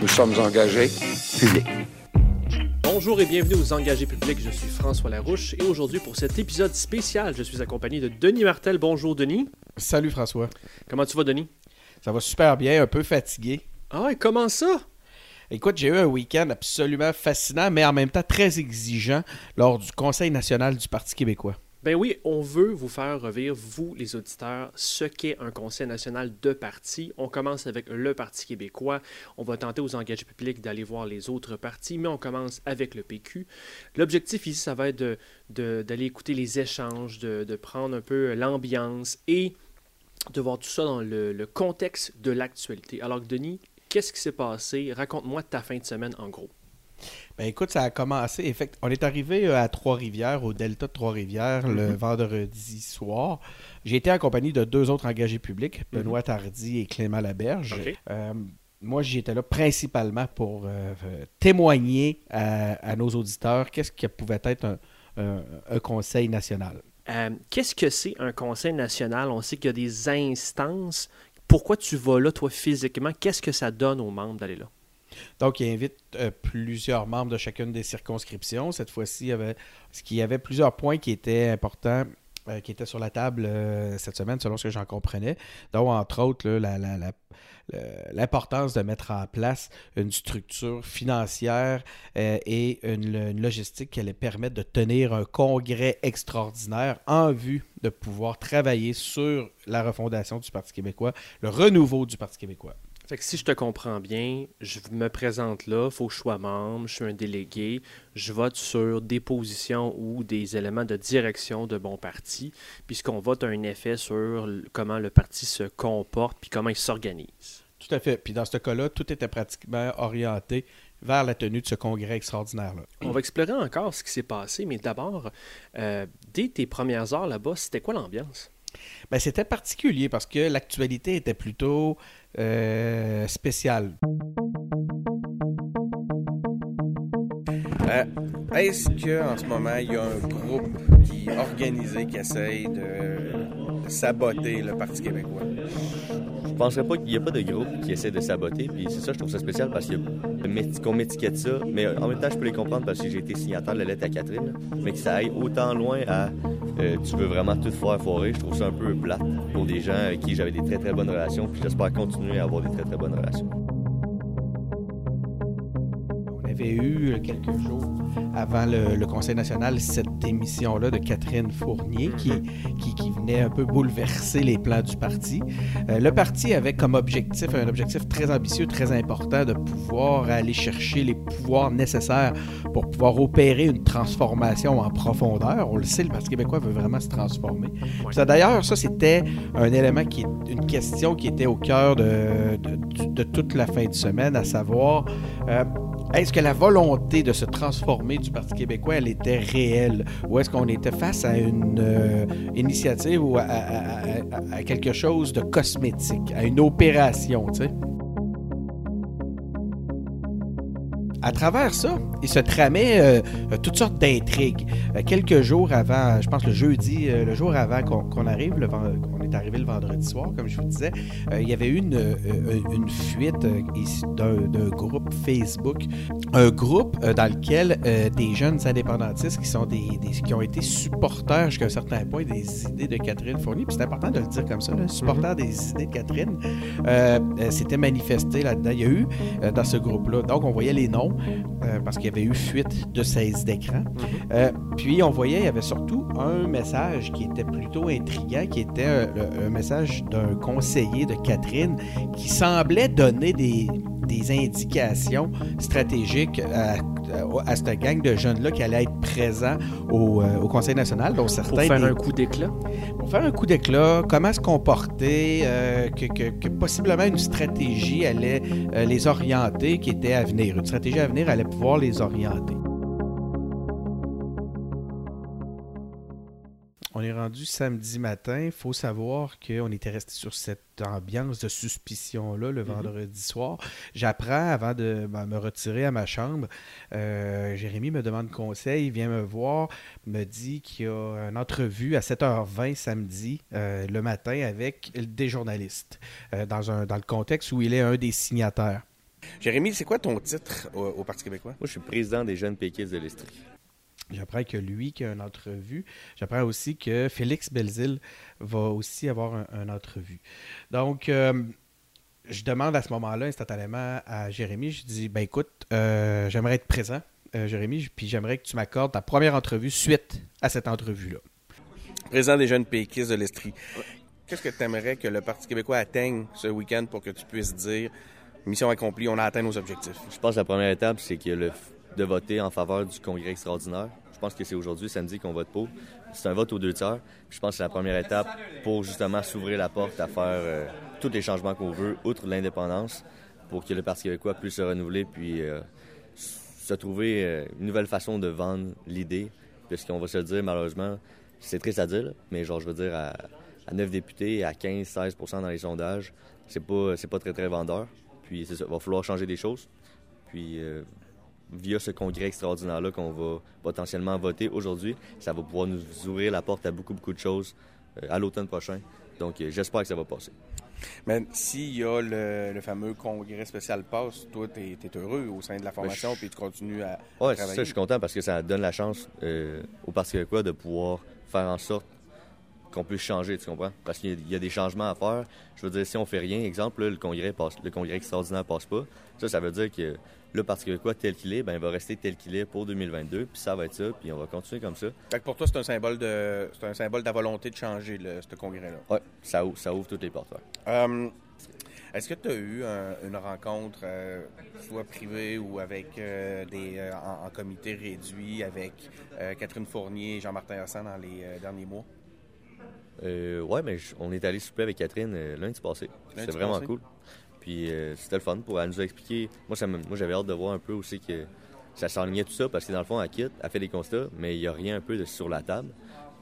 Nous sommes engagés publics. Bonjour et bienvenue aux Engagés publics. Je suis François Larouche et aujourd'hui pour cet épisode spécial, je suis accompagné de Denis Martel. Bonjour Denis. Salut François. Comment tu vas Denis? Ça va super bien, un peu fatigué. Ah ouais, comment ça? Écoute, j'ai eu un week-end absolument fascinant, mais en même temps très exigeant lors du Conseil national du Parti québécois. Ben oui, on veut vous faire revivre, vous les auditeurs, ce qu'est un conseil national de parti. On commence avec le Parti québécois. On va tenter aux engagés publics d'aller voir les autres partis, mais on commence avec le PQ. L'objectif ici, ça va être d'aller de, écouter les échanges, de, de prendre un peu l'ambiance et de voir tout ça dans le, le contexte de l'actualité. Alors, Denis, qu'est-ce qui s'est passé? Raconte-moi ta fin de semaine en gros. Ben écoute, ça a commencé. Effect... On est arrivé euh, à Trois-Rivières, au delta de Trois-Rivières, le Mhm. vendredi soir. J'ai été accompagné de deux autres engagés publics, Mhm. Benoît Tardy et Clément Laberge. OK. Euh, moi, j'étais là principalement pour euh, euh, témoigner à, à nos auditeurs qu'est-ce que pouvait être un, un- un conseil national. Euh, Qu'est-ce que c'est un conseil national? On sait qu'il y a des instances. Pourquoi tu vas là, toi, physiquement? Qu'est-ce que ça donne aux membres d'aller là? Donc, il invite euh, plusieurs membres de chacune des circonscriptions. Cette fois-ci, il y avait, y avait plusieurs points qui étaient importants, euh, qui étaient sur la table euh, cette semaine, selon ce que j'en comprenais. Donc, entre autres, l'importance de mettre en place une structure financière et une logistique qui allait permettre de tenir un congrès extraordinaire en vue de pouvoir travailler sur la refondation du Parti québécois, le renouveau du Parti québécois. Fait que si je te comprends bien, je me présente là, il faut que je sois membre, je suis un délégué, je vote sur des positions ou des éléments de direction de mon parti, puisqu'on vote a un effet sur comment le parti se comporte puis comment il s'organise. Tout à fait. Puis dans ce cas-là, tout était pratiquement orienté vers la tenue de ce congrès extraordinaire-là. On va explorer encore ce qui s'est passé, mais d'abord, euh, dès tes premières heures là-bas, c'était quoi l'ambiance? Ben, c'était particulier parce que l'actualité était plutôt euh, spéciale. Euh, Est-ce qu'en ce moment, il y a un groupe qui organisé qui essaye de, saboter le Parti québécois? Je penserais pas qu'il n'y a pas de groupe qui essaie de saboter, puis c'est ça, je trouve ça spécial parce qu'on m'étiquette ça, mais en même temps, je peux les comprendre parce que j'ai été signataire de la lettre à Catherine, mais que ça aille autant loin à euh, tu veux vraiment tout faire foirer, je trouve ça un peu plate pour des gens avec qui j'avais des très très bonnes relations, puis j'espère continuer à avoir des très très bonnes relations. Avait eu euh, quelques jours avant le, le Conseil national cette émission-là de Catherine Fournier qui, qui, qui venait un peu bouleverser les plans du parti. Euh, le parti avait comme objectif, un objectif très ambitieux, très important, de pouvoir aller chercher les pouvoirs nécessaires pour pouvoir opérer une transformation en profondeur. On le sait, le Parti québécois veut vraiment se transformer. Ça, D'ailleurs, ça, c'était un élément qui est une question qui était au cœur de, de toute la fin de semaine, à savoir euh, est-ce que la volonté de se transformer du Parti québécois, elle était réelle? Ou est-ce qu'on était face à une euh, initiative ou à, quelque chose de cosmétique, à une opération? À travers ça, il se tramait euh, euh, toutes sortes d'intrigues. Quelques jours avant, je pense le jeudi, le jour avant qu'on arrive, le qu'on est arrivé le vendredi soir, comme je vous disais, euh, il y avait eu une, euh, une fuite euh, d'un groupe Facebook, un groupe dans lequel des jeunes indépendantistes qui sont des, des- qui ont été supporters jusqu'à un certain point des idées de Catherine Fournier. Puis c'est important de le dire comme ça, là, supporters des idées de Catherine, s'étaient manifestés là-dedans. Il y a eu dans ce groupe-là, donc on voyait les noms parce qu'il y avait eu fuite de saisie d'écran. Euh, puis on voyait, il y avait surtout un message qui était plutôt intriguant, qui était un message d'un conseiller de Catherine qui semblait donner des, des indications stratégiques à, à, à cette gang de jeunes-là qui allaient être présents au, euh, au Conseil national, dont certains... Pour faire des- un coup d'éclat? pour faire un coup d'éclat, comment se comporter, euh, que, que- que possiblement une stratégie allait euh, les orienter qui était à venir. Une stratégie à venir allait pouvoir les orienter. On est rendu samedi matin. Il faut savoir qu'on était resté sur cette ambiance de suspicion-là le vendredi soir. J'apprends avant de ben, me retirer à ma chambre. euh, Jérémy me demande conseil, vient me voir, me dit qu'il y a une entrevue à 7h20 samedi euh, le matin avec des journalistes, euh, dans, un, dans le contexte où il est un des signataires. Jérémy, c'est quoi ton titre au, au Parti québécois? Moi, je suis président des jeunes péquistes de l'Estrie. J'apprends que lui qui a une entrevue. J'apprends aussi que Félix Belzile va aussi avoir un- une entrevue. Donc, euh, je demande à ce moment-là instantanément à Jérémy, je dis, ben écoute, euh, j'aimerais être présent, euh, Jérémy, puis j'aimerais que tu m'accordes ta première entrevue suite à cette entrevue-là. Président des jeunes péquistes de l'Estrie. Qu'est-ce que tu aimerais que le Parti québécois atteigne ce week-end pour que tu puisses dire mission accomplie, on a atteint nos objectifs? Je pense que la première étape, c'est que le de voter en faveur du congrès extraordinaire. Je pense que c'est aujourd'hui, samedi, qu'on vote pour. C'est un vote aux deux tiers. Je pense que c'est la première étape pour justement s'ouvrir la porte à faire euh, tous les changements qu'on veut, outre l'indépendance, pour que le Parti québécois puisse se renouveler puis euh, se trouver euh, une nouvelle façon de vendre l'idée. Puisqu'on va se dire, malheureusement, c'est triste à dire, mais genre, je veux dire, à, à 9 députés, à 15-16% dans les sondages, c'est pas, c'est pas très, très vendeur. Puis c'est ça, va falloir changer des choses. Puis via ce congrès extraordinaire-là qu'on va potentiellement voter aujourd'hui, ça va pouvoir nous ouvrir la porte à beaucoup, beaucoup de choses euh, à l'automne prochain. Donc euh, j'espère que ça va passer. Mais s'il y a le, le fameux congrès spécial passe, toi, tu es, heureux au sein de la formation, Ben, je- puis tu continues à Ouais, travailler. ça, je suis content parce que ça donne la chance euh, au Parti québécois de pouvoir faire en sorte qu'on puisse changer, tu comprends? Parce qu'il y a- il y a des changements à faire. Je veux dire, si on fait rien, exemple, là, le congrès passe, le congrès extraordinaire passe pas, ça, ça veut dire que le Parti québécois tel qu'il est, ben, il va rester tel qu'il est pour 2022, puis ça va être ça, puis on va continuer comme ça. Fait que pour toi, c'est un symbole de c'est un symbole de la volonté de changer le, ce congrès-là. Ouais, ça ouvre, ça ouvre toutes les portes. ouais. Euh, Est-ce que tu as eu un- une rencontre, euh, soit privée ou avec euh, des euh, en, en comité réduit avec Catherine Fournier et Jean-Martin Hassan dans les derniers mois? Euh, ouais, mais je- on est allé souper avec Catherine euh, lundi passé. C'était vraiment passé? cool. Puis euh, c'était le fun pour elle nous expliquer. Moi, ça me- moi j'avais hâte de voir un peu aussi que ça s'enlignait tout ça parce que dans le fond, elle quitte, elle fait des constats, mais il n'y a rien un peu de, sur la table.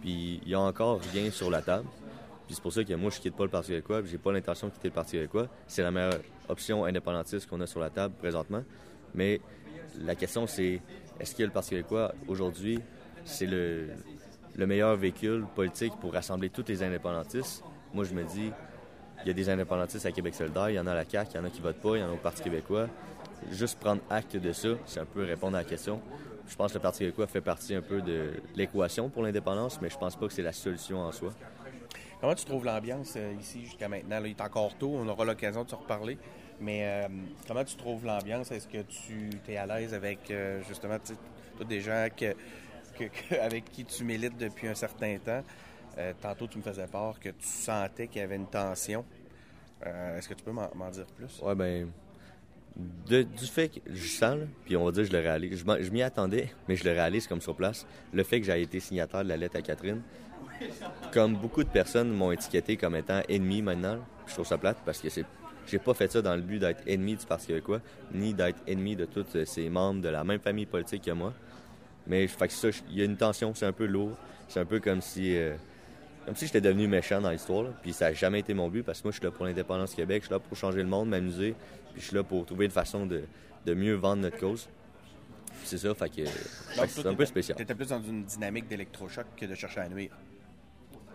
Puis il y a encore rien sur la table. Puis c'est pour ça que moi, je quitte pas le Parti québécois, puis j'ai pas l'intention de quitter le Parti québécois. C'est la meilleure option indépendantiste qu'on a sur la table présentement. Mais la question, c'est est-ce que le Parti québécois, aujourd'hui, c'est le, le meilleur véhicule politique pour rassembler tous les indépendantistes? Moi, je me dis, il y a des indépendantistes à Québec solidaire, il y en a à la CAQ, il y en a qui votent pas, il y en a au Parti québécois. Juste prendre acte de ça, c'est un peu répondre à la question. Je pense que le Parti québécois fait partie un peu de l'équation pour l'indépendance, mais je pense pas que c'est la solution en soi. Comment tu trouves l'ambiance euh, ici jusqu'à maintenant? Il est encore tôt, on aura l'occasion de se reparler. Mais euh, comment tu trouves l'ambiance? Est-ce que tu es à l'aise avec euh, justement des gens que, avec qui tu milites depuis un certain temps? Euh, tantôt, tu me faisais part que tu sentais qu'il y avait une tension. Euh, Est-ce que tu peux m'en dire plus? Ouais, ben. de- du fait que je sens, puis on va dire je le réalise, je m'y attendais, mais je le réalise comme sur place. Le fait que j'ai été signataire de la lettre à Catherine, comme beaucoup de personnes m'ont étiqueté comme étant ennemi maintenant, je trouve ça plate parce que c'est. J'ai pas fait ça dans le but d'être ennemi du Parti québécois, ni d'être ennemi de tous euh, ces membres de la même famille politique que moi. Mais fait que ça, il y a une tension, c'est un peu lourd. C'est un peu comme si. euh, comme si j'étais devenu méchant dans l'histoire, là. puis ça n'a jamais été mon but parce que moi je suis là pour l'indépendance du Québec, je suis là pour changer le monde, m'amuser, puis je suis là pour trouver une façon de, de mieux vendre notre cause. Puis C'est ça, fait que, fait que c'est un peu spécial. Tu étais plus dans une dynamique d'électrochoc que de chercher à nuire.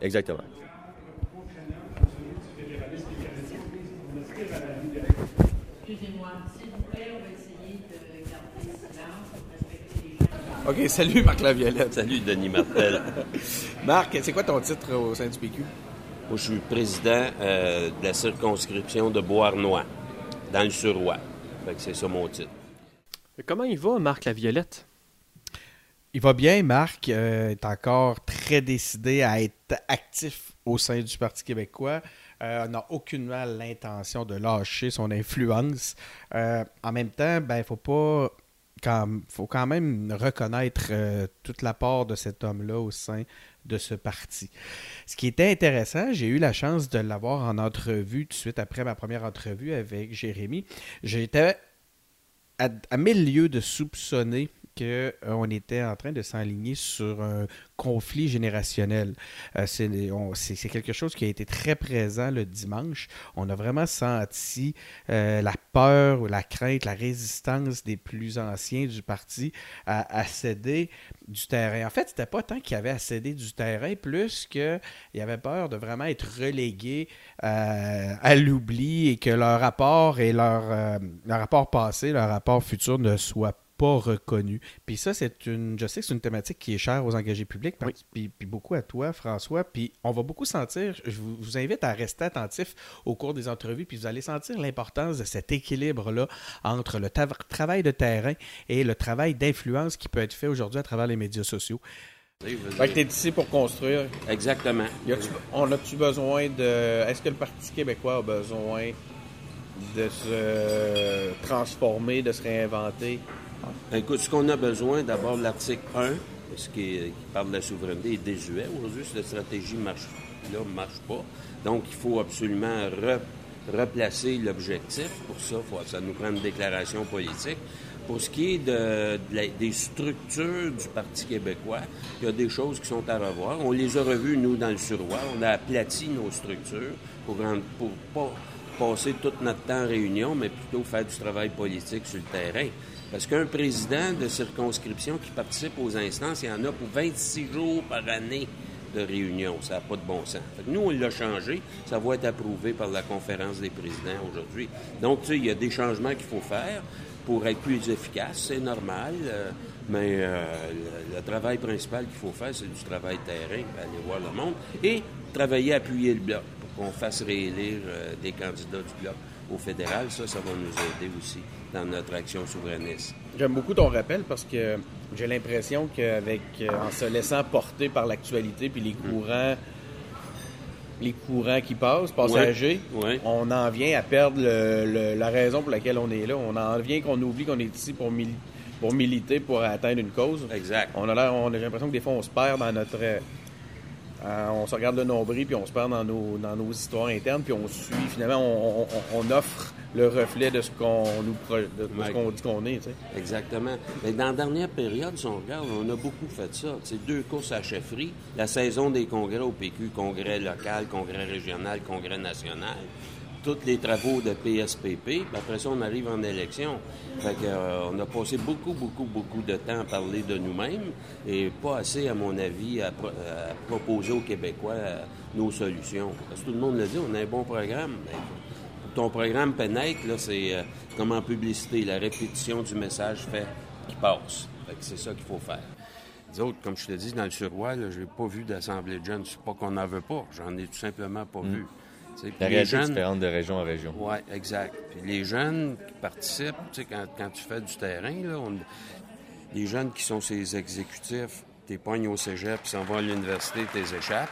Exactement. Excusez-moi, s'il vous plaît, on va essayer de garder silence OK, salut Marc Laviolette. Salut, Denis Martel. Marc, c'est quoi ton titre au sein du PQ? Moi, je suis président euh, de la circonscription de Beauharnois, dans le Suroît. Fait que c'est ça mon titre. Comment il va, Marc Laviolette? Il va bien, Marc euh, est encore très décidé à être actif au sein du Parti québécois. Euh, on n'a aucunement l'intention de lâcher son influence. Euh, en même temps, ben, il faut pas quand, faut quand même reconnaître euh, toute la part de cet homme-là au sein de ce parti. Ce qui était intéressant, j'ai eu la chance de l'avoir en entrevue tout de suite après ma première entrevue avec Jérémy. J'étais à, à mille lieues de soupçonner qu'on était en train de s'enligner sur un conflit générationnel. Euh, c'est quelque chose qui a été très présent le dimanche. On a vraiment senti euh, la peur, ou la crainte, la résistance des plus anciens du parti à, céder du terrain. En fait, c'était pas tant qu'il y avait à céder du terrain, plus qu'il y avait peur de vraiment être relégués euh, à l'oubli et que leur rapport et leur, euh, leur rapport passé, leur rapport futur ne soient pas reconnus. Puis ça, c'est une, je sais que c'est une thématique qui est chère aux engagés publics, puis, puis beaucoup à toi, François. Puis on va beaucoup sentir, je vous, vous invite à rester attentif au cours des entrevues, puis vous allez sentir l'importance de cet équilibre-là entre le travail de terrain et le travail d'influence qui peut être fait aujourd'hui à travers les médias sociaux. Fait que t'es ici pour construire. Exactement. Y a-tu- on a-tu besoin de. Est-ce que le Parti québécois a besoin de se transformer, de se réinventer? Ben, Écoute, ce qu'on a besoin, d'abord, l'article 1, ce qui, parle de la souveraineté, est désuet. Aujourd'hui, cette stratégie marche, là marche pas. Donc, il faut absolument re- replacer l'objectif. Pour ça, faut, ça nous prend une déclaration politique. Pour ce qui est des structures du Parti québécois, il y a des choses qui sont à revoir. On les a revues, nous, dans le Suroît. On a aplati nos structures pour, pour pas passer tout notre temps en réunion, mais plutôt faire du travail politique sur le terrain. Parce qu'un président de circonscription qui participe aux instances, il y en a pour 26 jours par année de réunion. Ça n'a pas de bon sens. Nous, on l'a changé. Ça va être approuvé par la conférence des présidents aujourd'hui. Donc, tu sais, il y a des changements qu'il faut faire pour être plus efficace. C'est normal. euh, mais euh, le, travail principal qu'il faut faire, c'est du travail terrain, aller voir le monde et travailler appuyer le bloc pour qu'on fasse réélire euh, des candidats du bloc au fédéral. Ça, ça va nous aider aussi dans notre action souverainiste. J'aime beaucoup ton rappel parce que j'ai l'impression qu'avec euh, en se laissant porter par l'actualité puis les courants les courants qui passent, passagers, Ouais. on en vient à perdre le- le- la raison pour laquelle on est là. On en vient qu'on oublie qu'on est ici pour, mili- pour militer, pour atteindre une cause. Exact. On a on a l'impression que des fois on se perd dans notre, euh, on se regarde le nombril puis on se perd dans nos, dans nos histoires internes puis on suit. Finalement, on, on- on offre le reflet de ce qu'on nous, de, ce qu'on dit qu'on est. tu sais. Exactement. Mais dans la dernière période, si on regarde, on a beaucoup fait ça. C'est deux courses à chefferie, la saison des congrès au PQ, congrès local, congrès régional, congrès national, tous les travaux de PSPP, puis après ça, on arrive en élection. Fait que, euh, on a passé beaucoup, beaucoup, beaucoup de temps à parler de nous-mêmes et pas assez, à mon avis, à, pro- à proposer aux Québécois euh, nos solutions. Parce que tout le monde le dit, on a un bon programme. Mais ton programme pénètre, c'est euh, comme en publicité, la répétition du message fait qui passe. Fait que c'est ça qu'il faut faire. Les autres, comme je te dis, dans le Suroît, je n'ai pas vu d'assemblée de jeunes. C'est pas qu'on n'en veut pas, j'en ai tout simplement pas vu. La les réalité est jeunes- différente de région en région. oui, exact. Puis les jeunes qui participent, tu sais, quand, quand tu fais du terrain, là, on- les jeunes qui sont ces exécutifs, t'es pognes au cégep, puis s'en vont à l'université, t'es échappes.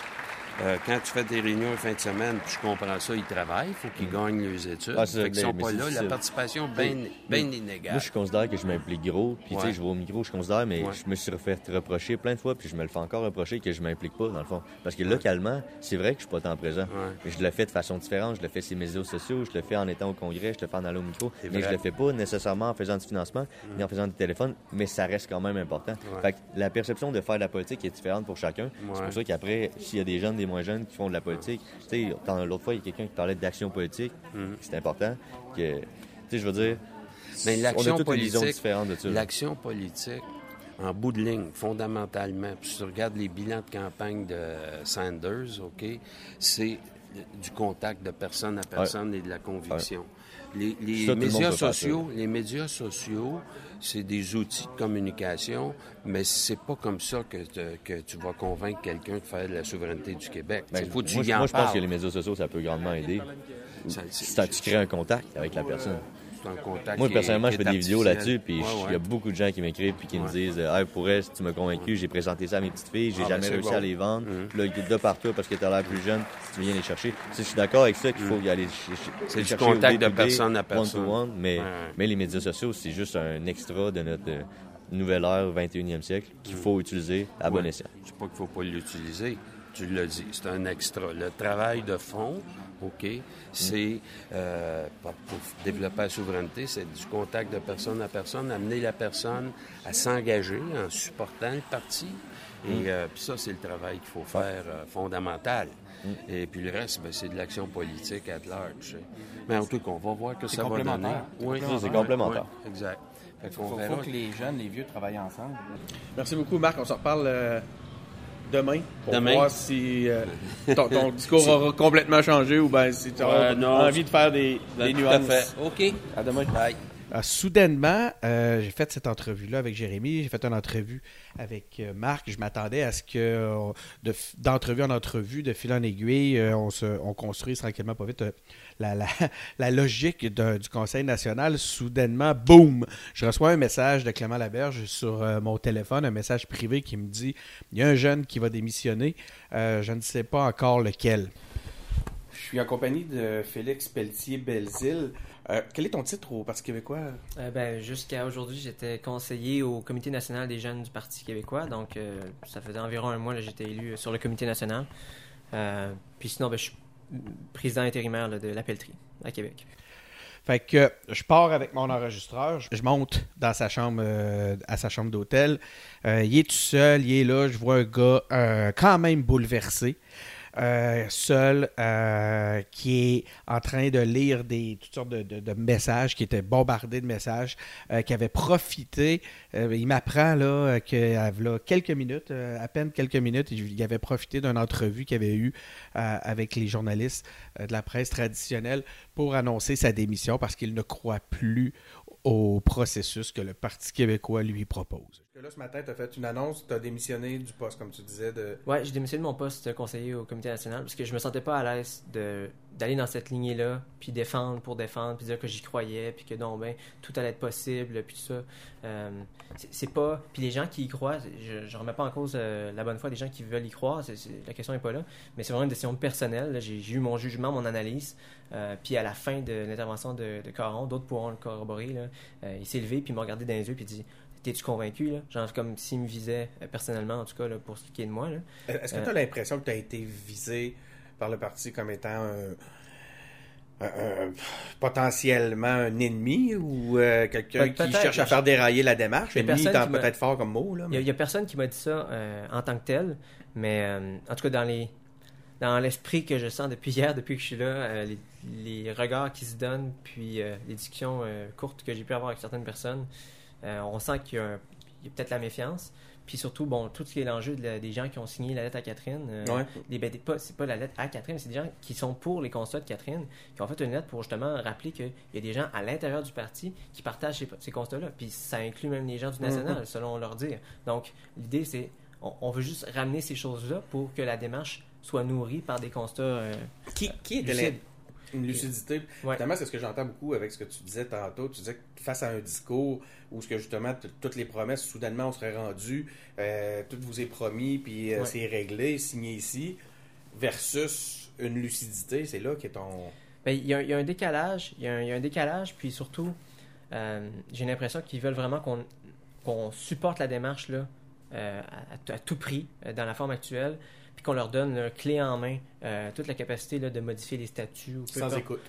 Euh, quand tu fais des réunions en fin de semaine, puis je comprends ça, ils travaillent, il faut qu'ils gagnent leurs études. Ah, c'est fait ça, sont pas là. La participation bien bien inégale. Moi, je considère que je m'implique gros. Puis, tu sais, je vais au micro, je considère, mais Ouais. je me suis fait reprocher plein de fois, puis je me le fais encore reprocher que je m'implique pas, dans le fond. Parce que localement, c'est vrai que je suis pas tant présent. Mais je le fais de façon différente. Je le fais sur les médias sociaux, je le fais en étant au congrès, je le fais en allant au micro. Mais je le fais pas nécessairement en faisant du financement, ni en faisant du téléphone, mais ça reste quand même important. Fait que la perception de faire de la politique est différente pour chacun. C'est pour ça qu'après, s'il y a des jeunes, des moins jeunes qui font de la politique, tu sais, dans- l'autre fois, il y a quelqu'un qui parlait d'action politique. Mm. C'est important que, tu sais, je veux dire, Mais l'action politique, l'action politique, en bout de ligne, fondamentalement, puis si tu regardes les bilans de campagne de Sanders, OK, c'est du contact de personne à personne et de la conviction. Les, les Ça, le médias sociaux, les médias sociaux, c'est des outils de communication, mais c'est pas comme ça que, te- que tu vas convaincre quelqu'un de faire de la souveraineté du Québec. Ben, Il faut que tu moi, y je- en moi, je pense parles. que les médias sociaux, ça peut grandement aider. Ça- Si tu crées un contact avec la personne. C'est un contact Moi, qui est- personnellement, je fais des vidéos là-dessus, puis il ouais. y a beaucoup de gens qui m'écrivent puis qui me disent Hey, pour elle, tu m'as convaincu, j'ai présenté ça à mes petites filles, j'ai Ah, jamais ben, c'est réussi bon. à les vendre. Puis là, il de par toi parce que t'as l'air plus jeune, tu viens les chercher. Tu sais, je suis d'accord avec ça qu'il faut y aller Mm. C'est du contact de personne à personne. One to one, mais, mais les médias sociaux, c'est juste un extra de notre, de, nouvelle ère, 21e siècle, qu'il faut utiliser à bon escient. Je sais pas qu'il faut pas l'utiliser. Tu l'as dit, c'est un extra. Le travail de fond, OK, c'est euh, pour, développer la souveraineté, c'est du contact de personne à personne, amener la personne à s'engager en supportant le parti. Et euh, puis ça, c'est le travail qu'il faut faire euh, fondamental. Et puis le reste, ben, c'est de l'action politique à large. Mais en tout cas, on va voir que ça va donner. complémentaire. Oui, C'est complémentaire. oui, exact. Fait Il faut, verra. faut que les jeunes, les vieux travaillent ensemble. Merci beaucoup, Marc. On se reparle euh, demain pour Demain. voir si euh, ton, ton discours aura complètement changé ou bien si tu auras Ouais, non, envie de faire des, des Tout nuances. à fait. OK. À demain. Bye. Ah, soudainement, euh, j'ai fait cette entrevue-là avec Jérémy, j'ai fait une entrevue avec euh, Marc. Je m'attendais à ce que, euh, de d'entrevue en entrevue, de fil en aiguille, euh, on, se, on construise tranquillement, pas vite, euh, la, la, la logique du Conseil national. Soudainement, boum! Je reçois un message de Clément Laberge sur euh, mon téléphone, un message privé qui me dit il y a un jeune qui va démissionner, Euh, je ne sais pas encore lequel. Je suis en compagnie de Félix Pelletier-Belzile. Euh, quel est ton titre au Parti québécois? Euh, ben, jusqu'à aujourd'hui, j'étais conseiller au Comité national des jeunes du Parti québécois. Donc, euh, ça faisait environ un mois que j'étais élu sur le Comité national. Euh, puis sinon, ben, je suis président intérimaire de la Pelletrie à Québec. Fait que je pars avec mon enregistreur, je- je monte dans sa chambre, euh, à sa chambre d'hôtel. Euh, il est tout seul, il est là, je vois un gars euh, quand même bouleversé, euh, seul, euh, qui est en train de lire des toutes sortes de, messages, qui était bombardé de messages, euh, qui avait profité. il m'apprend là que là, quelques minutes, à peine quelques minutes, il avait profité d'une entrevue qu'il avait eue avec les journalistes de la presse traditionnelle pour annoncer sa démission parce qu'il ne croit plus au processus que le Parti québécois lui propose. Là, ce matin, tu as fait une annonce, tu as démissionné du poste, comme tu disais. De... Ouais, j'ai démissionné de mon poste conseiller au Comité national parce que je me sentais pas à l'aise d'aller dans cette lignée-là, puis défendre pour défendre, puis dire que j'y croyais, puis que non, ben, tout allait être possible, puis tout ça. Euh, c'est- pas... Puis les gens qui y croient, je, je remets pas en cause euh, la bonne foi des gens qui veulent y croire, la question n'est pas là, mais c'est vraiment une décision personnelle. J'ai eu mon jugement, mon analyse, euh, puis à la fin de l'intervention de, de Caron, d'autres pourront le corroborer, euh, il s'est levé, puis il m'a regardé dans les yeux, puis il dit T'es-tu convaincu, là? Genre, comme s'il me visait euh, personnellement, en tout cas, là, pour ce qui est de moi, là. Est-ce que Euh, tu as l'impression que tu as été visé par le parti comme étant un, potentiellement un ennemi ou euh, quelqu'un qui cherche à faire dérailler la démarche? Ennemi personne étant qui m'a- peut-être fort comme mot. Là, Il n'y a, personne qui m'a dit ça en tant que tel, mais en tout cas, dans les dans l'esprit que je sens depuis hier, depuis que je suis là, les, les regards qui se donnent, puis les discussions courtes que j'ai pu avoir avec certaines personnes, euh, on sent qu'il y a, un- peut-être la méfiance. Puis surtout, bon, tout ce qui est l'enjeu de la- des gens qui ont signé la lettre à Catherine. euh, Ouais. les, ben, pas, c'est pas la lettre à Catherine, c'est des gens qui sont pour les constats de Catherine, qui ont fait une lettre pour justement rappeler qu'il y a des gens à l'intérieur du parti qui partagent ces, ces constats-là. Puis ça inclut même les gens du national, selon leur dire. Donc, l'idée, c'est on, on veut juste ramener ces choses-là pour que la démarche soit nourrie par des constats. euh, Qui, qui était une lucidité? Ouais. C'est ce que j'entends beaucoup avec ce que tu disais tantôt. Tu disais que face à un discours où ce que justement toutes les promesses, soudainement, on serait rendu, euh, tout vous est promis, puis euh, Ouais. c'est réglé, signé ici, versus une lucidité, c'est là qu'est ton. Ben, il, y a, il y a un décalage, il y a un, il y a un décalage, puis surtout, euh, j'ai l'impression qu'ils veulent vraiment qu'on supporte la démarche là, à, à tout prix dans la forme actuelle, puis qu'on leur donne là, clé en main euh, toute la capacité là, de modifier les statuts. Ou Sans écoute.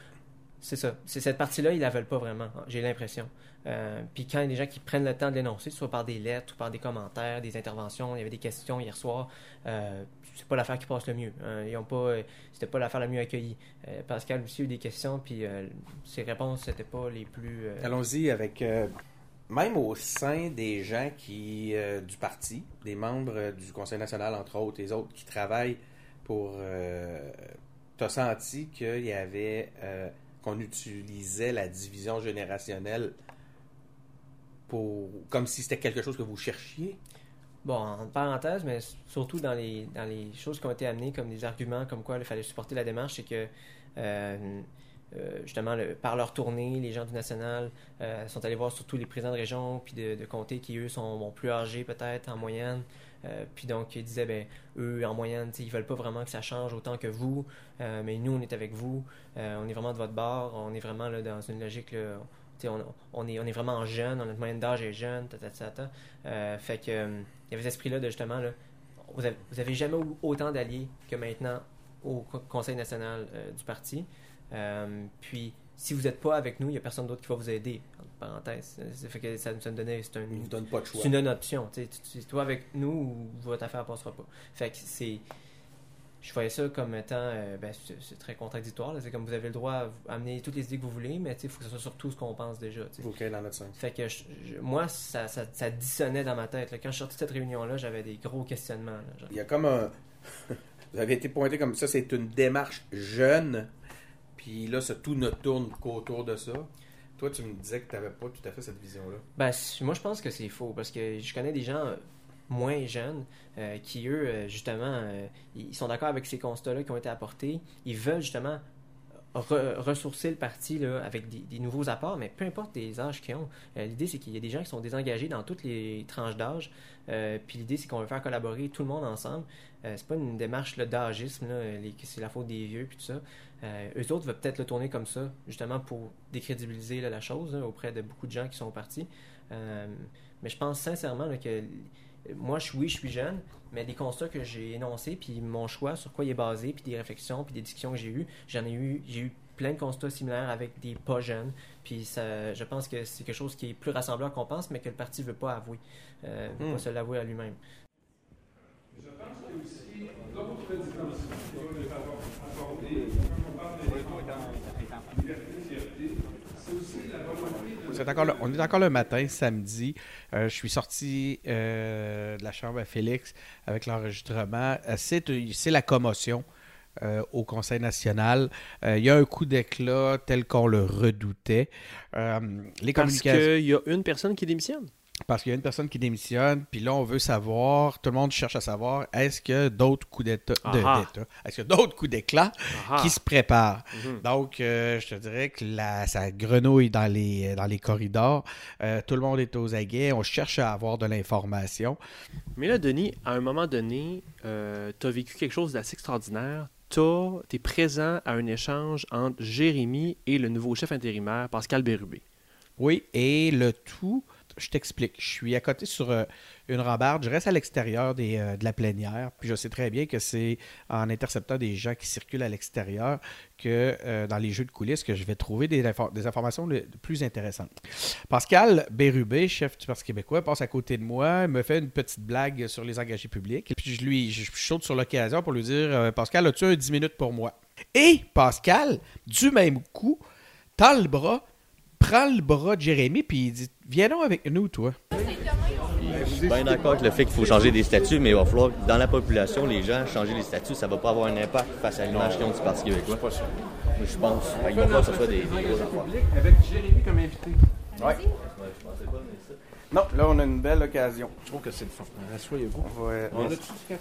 C'est ça. C'est cette partie-là, ils la veulent pas vraiment. J'ai l'impression. Euh, puis quand il y a des gens qui prennent le temps de l'énoncer, soit par des lettres ou par des commentaires, des interventions, il y avait des questions hier soir. Euh, c'est pas l'affaire qui passe le mieux. hein. Ils ont pas, euh, c'était pas l'affaire la mieux accueillie. Pascal aussi a eu des questions, puis ses réponses c'était pas les plus. Allons-y avec. Même au sein des gens qui euh, du parti, des membres euh, du Conseil national, entre autres, les autres qui travaillent pour. Euh, T'as senti qu'il y avait. euh, qu'on utilisait la division générationnelle pour. comme si c'était quelque chose que vous cherchiez? Bon, en parenthèse, mais surtout dans les, dans les choses qui ont été amenées comme des arguments comme quoi il fallait supporter la démarche, c'est que euh, justement, le- par leur tournée, les gens du national euh, sont allés voir surtout les présidents de région puis de, de qui, eux, sont plus âgés peut-être en moyenne. Euh, puis donc, ils disaient, ben, eux, en moyenne, ils veulent pas vraiment que ça change autant que vous, mais nous, on est avec vous, on est vraiment de votre bord, on est vraiment dans une logique, là, on, on est, on est vraiment jeune, notre moyenne d'âge est jeune, ta, ta, ta, fait que il y avait cet esprit-là de justement, là, vous avez, vous avez jamais eu autant d'alliés que maintenant au co- Conseil national du parti. Euh, puis, si vous n'êtes pas avec nous, il n'y a personne d'autre qui va vous aider. Entre parenthèses. Ça fait que ça, ça nous donnait, c'est un, Ils vous donnent pas de choix. c'est une option. Tu toi avec nous, ou votre affaire passera pas. Fait que c'est. Je voyais ça comme étant. euh, ben, c'est très contradictoire. C'est comme vous avez le droit à amener toutes les idées que vous voulez, mais il faut que ce soit surtout ce qu'on pense déjà. OK, dans notre sens. Fait que je- je- moi, ça, ça, ça dissonnait dans ma tête. là. Quand je suis sorti de cette réunion-là, j'avais des gros questionnements. là. Il y a comme un. Vous avez été pointé comme ça, c'est une démarche jeune. Puis là, tout ne tourne qu'autour de ça. Toi, tu me disais que tu n'avais pas tout à fait cette vision-là. Ben, moi, je pense que c'est faux parce que je connais des gens euh, moins jeunes euh, qui, eux, euh, justement, ils sont d'accord avec ces constats-là qui ont été apportés. Ils veulent justement re- ressourcer le parti là, avec des, nouveaux apports, mais peu importe les âges qu'ils ont. L'idée, c'est qu'il y a des gens qui sont désengagés dans toutes les tranches d'âge. Euh, puis l'idée, c'est qu'on veut faire collaborer tout le monde ensemble. Euh, c'est pas une démarche les- que c'est la faute des vieux, puis tout ça. Euh, eux autres veulent peut-être le tourner comme ça, justement pour décrédibiliser la chose auprès de beaucoup de gens qui sont partis. Euh, mais je pense sincèrement que moi, je, oui, je suis jeune, mais des constats que j'ai énoncés, puis mon choix sur quoi il est basé, puis des réflexions, puis des discussions que j'ai eues, j'en ai eu, j'ai eu plein de constats similaires avec des pas jeunes. Puis ça, je pense que c'est quelque chose qui est plus rassembleur qu'on pense, mais que le parti veut pas avouer, euh, veut Hmm. pas se l'avouer à lui-même. Vous êtes encore là- on est encore le matin, samedi. Euh, je suis sorti euh, de la chambre à Félix avec l'enregistrement. Euh, C'est c'est la commotion euh, au Conseil national. Euh, Il y a un coup d'éclat tel qu'on le redoutait. Euh, les Parce communications. qu'il y a une personne qui démissionne. Parce qu'il y a une personne qui démissionne, puis là, on veut savoir, tout le monde cherche à savoir, est-ce que d'autres coups d'état, est-ce que d'autres coups d'éclat qui se préparent? Mhm. Donc, euh, je te dirais que la, ça grenouille dans les, dans les corridors. Euh, tout le monde est aux aguets. On cherche à avoir de l'information. Mais là, Denis, à un moment donné, tu as vécu quelque chose d'assez extraordinaire. Tu es présent à un échange entre Jérémy et le nouveau chef intérimaire, Pascal Bérubé. Oui, et le tout, je t'explique. Je suis à côté sur euh, une rambarde. Je reste à l'extérieur euh, de la plénière. Puis je sais très bien que c'est en interceptant des gens qui circulent à l'extérieur que euh, dans les jeux de coulisses que je vais trouver des, infor- des informations le- plus intéressantes. Pascal Bérubé, chef du Parti québécois, passe à côté de moi, me fait une petite blague sur les engagés publics. Puis je lui je sur l'occasion pour lui dire Pascal, as-tu un 10 minutes pour moi Et Pascal, du même coup, tend le bras, prend le bras de Jérémy, puis il dit Viens donc avec nous, toi. Je suis bien d'accord avec le fait qu'il faut changer des statuts, mais il va falloir que dans la population, les gens, changer les statuts, ça va pas avoir un impact face à l'image qu'ils ont du Parti québécois. Moi, je pense. Qu'il va falloir que ce soit des, des affaires. avec Jérémy comme invité. Ouais. Non, là, on a une belle occasion. Je trouve que c'est le fun. Asseyez-vous. On va, On a-tu du café?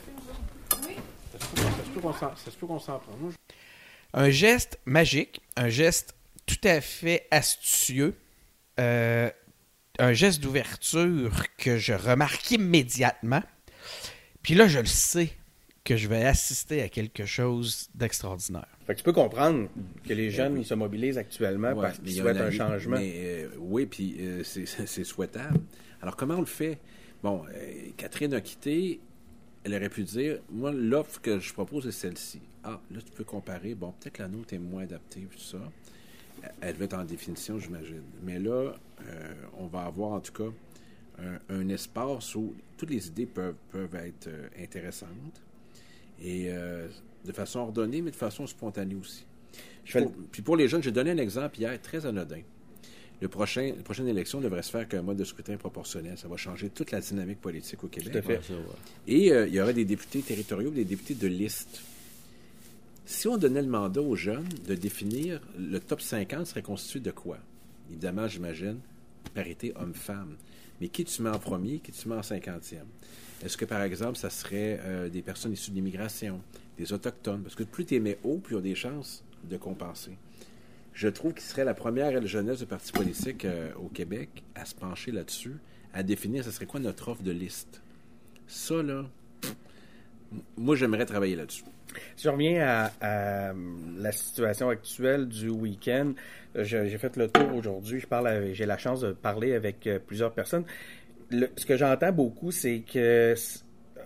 Oui. Ça se peut- ça se peut qu'on s'en- prend. Un geste magique, un geste tout à fait astucieux, euh, un geste d'ouverture que je remarque immédiatement. Puis là, je le sais que je vais assister à quelque chose d'extraordinaire. Fait que tu peux comprendre que les jeunes ils se mobilisent actuellement Ouais, parce qu'ils souhaitent un changement. Mais, euh, oui, puis euh, c'est- souhaitable. Alors, comment on le fait? Bon, euh, Catherine a quitté. Elle aurait pu dire, moi, l'offre que je propose est celle-ci. Ah, là, tu peux comparer. Bon, peut-être que la nôtre est moins adaptée, tout ça. Elle va être en définition, j'imagine. Mais là, euh, on va avoir en tout cas un, un espace où toutes les idées peuvent, peuvent être euh, intéressantes et euh, de façon ordonnée, mais de façon spontanée aussi. Je fais Pour- puis pour les jeunes, j'ai donné un exemple hier très anodin. Le prochain, la prochaine élection devrait se faire qu'un mode de scrutin proportionnel. Ça va changer toute la dynamique politique au Québec. Tout à fait. Et euh, il y aurait des députés territoriaux, des députés de liste. Si on donnait le mandat aux jeunes de définir le top 50 serait constitué de quoi? Évidemment, j'imagine, parité homme-femme. Mais qui tu mets en premier, qui tu mets en cinquantième? Est-ce que, par exemple, ça serait euh, des personnes issues de l'immigration, des autochtones? Parce que plus tu mets haut, plus ils ont des chances de compenser. Je trouve qu'il serait la première jeunesse de parti politique euh, au Québec à se pencher là-dessus, à définir ce serait quoi notre offre de liste. Ça, là, Moi, j'aimerais travailler là-dessus. Si je reviens à, à la situation actuelle du week-end, j'ai fait le tour aujourd'hui. Je parle, avec- j'ai la chance de parler avec euh, plusieurs personnes. Le- ce que j'entends beaucoup, c'est que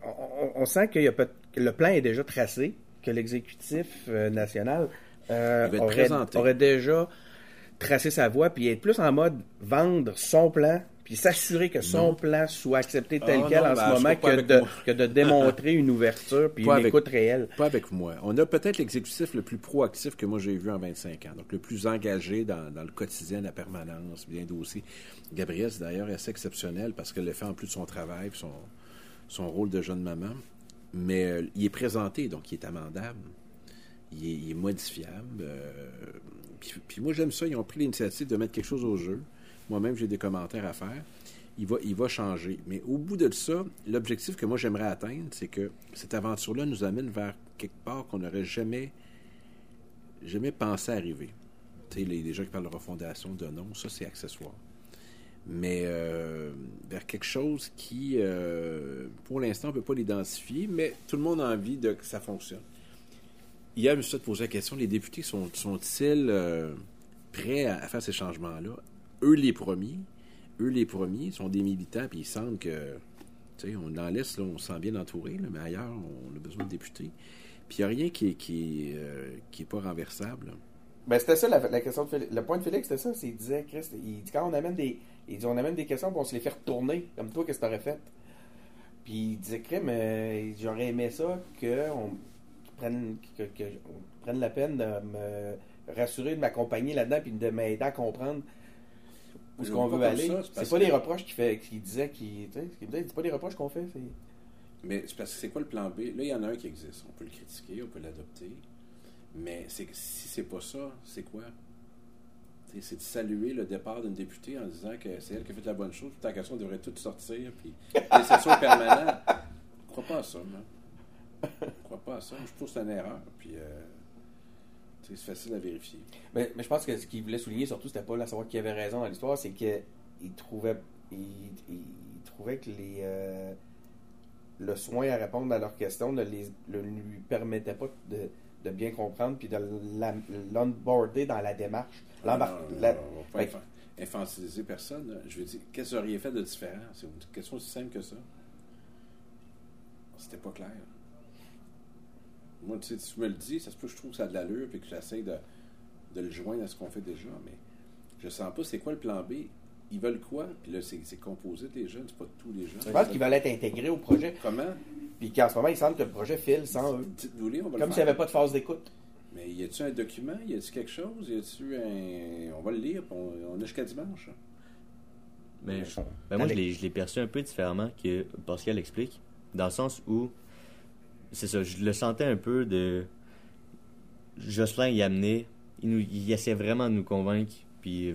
on, on sent qu'il y a peut- que le plan est déjà tracé, que l'exécutif euh, national euh, aurait, aurait déjà tracé sa voie, puis être plus en mode vendre son plan, puis s'assurer que son Non. plan soit accepté tel Ah, quel non, en ben, ce moment que de, moi. que de démontrer une ouverture puis Pas une avec- écoute réelle. Pas avec moi. On a peut-être l'exécutif le plus proactif que moi j'ai vu en 25 ans. Donc le plus engagé dans, dans le quotidien, la permanence, bien dossier. Gabrielle, c'est d'ailleurs assez exceptionnel parce qu'elle le fait en plus de son travail, son, son rôle de jeune maman. Mais euh, il est présenté, donc il est amendable. Il est, il est modifiable. euh, puis, puis moi, j'aime ça. Ils ont pris l'initiative de mettre quelque chose au jeu. Moi-même, j'ai des commentaires à faire. Il va, il va changer. Mais au bout de ça, l'objectif que moi j'aimerais atteindre, c'est que cette aventure-là nous amène vers quelque part qu'on n'aurait jamais, jamais pensé arriver. Tu sais, les, gens qui parlent de refondation, de non, ça c'est accessoire. Mais euh, vers quelque chose qui, euh, pour l'instant, on ne peut pas l'identifier, mais tout le monde a envie de, que ça fonctionne. Hier, je me suis poser la question, les députés sont, sont-ils euh, prêts à faire ces changements-là? Eux les premiers, eux les premiers sont des militants, puis ils sentent que, tu sais, on dans l'Est, là, on se sent bien entouré, là, mais ailleurs, on a besoin de députés. Puis il n'y a rien qui est, qui, est, euh, qui est pas renversable. Ben, c'était ça la, question de Félix. Le point de Félix, c'était ça. C'est, il disait, Christ, il dit quand on amène des, il dit, on amène des questions, on se les fait retourner. Comme toi, qu'est-ce que t'aurais fait? Puis il disait, crème, euh, j'aurais aimé ça qu'on prenne, que, prenne la peine de me rassurer, de m'accompagner là-dedans, puis de m'aider à comprendre où est-ce Je qu'on veut pas aller? c'est pas des reproches qu'il fait, qu'il disait, qu'il, c'est pas des reproches qu'on fait. Mais c'est parce que c'est quoi le plan B? Là, il y en a un qui existe. On peut le critiquer, on peut l'adopter. Mais c'est si c'est pas ça, c'est quoi? C'est de saluer le départ d'une députée en disant que c'est elle qui a fait la bonne chose, tant qu'à ça, on devrait tout sortir, puis laisser ça au permanent. Je crois pas à ça, moi. Je crois pas à ça. Je trouve que c'est une erreur, puis euh, c'est facile à vérifier. Mais, mais je pense que ce qu'il voulait souligner surtout, c'était pas de savoir qui avait raison dans l'histoire, c'est qu'il trouvait, il, il trouvait que les, euh, le soin à répondre à leurs questions ne, les, ne lui permettait pas de, de bien comprendre puis de l'onboarder dans la démarche. L'embar- Non, non, la- non, on va fait pas infa- infantiliser personne. là. Je veux dire, qu'est-ce que vous auriez fait de différent? C'est une question aussi simple que ça. C'était pas clair. Moi, tu sais, si tu me le dis, ça se peut que je trouve que ça a de l'allure et que j'essaie de, de le joindre à ce qu'on fait déjà, mais je sens pas c'est quoi le plan B. Ils veulent quoi? Puis là, c'est c'est composé des jeunes, c'est pas tous les jeunes. je pense qu'ils veulent être intégrés au projet, Comment? puis qu'en ce moment, il semble que le projet file sans eux. Dites-nous-les, on va Comme s'il n'y avait pas de phase d'écoute. Mais y a-tu un document? Y a-tu quelque chose? Y a-tu un. On va le lire, puis on, on a jusqu'à dimanche. Mais je- ben moi, je l'ai, je l'ai perçu un peu différemment que Pascal explique, dans le sens où, c'est ça, je le sentais un peu de. Jocelyn y amenait, il, nous, il essayait vraiment de nous convaincre, puis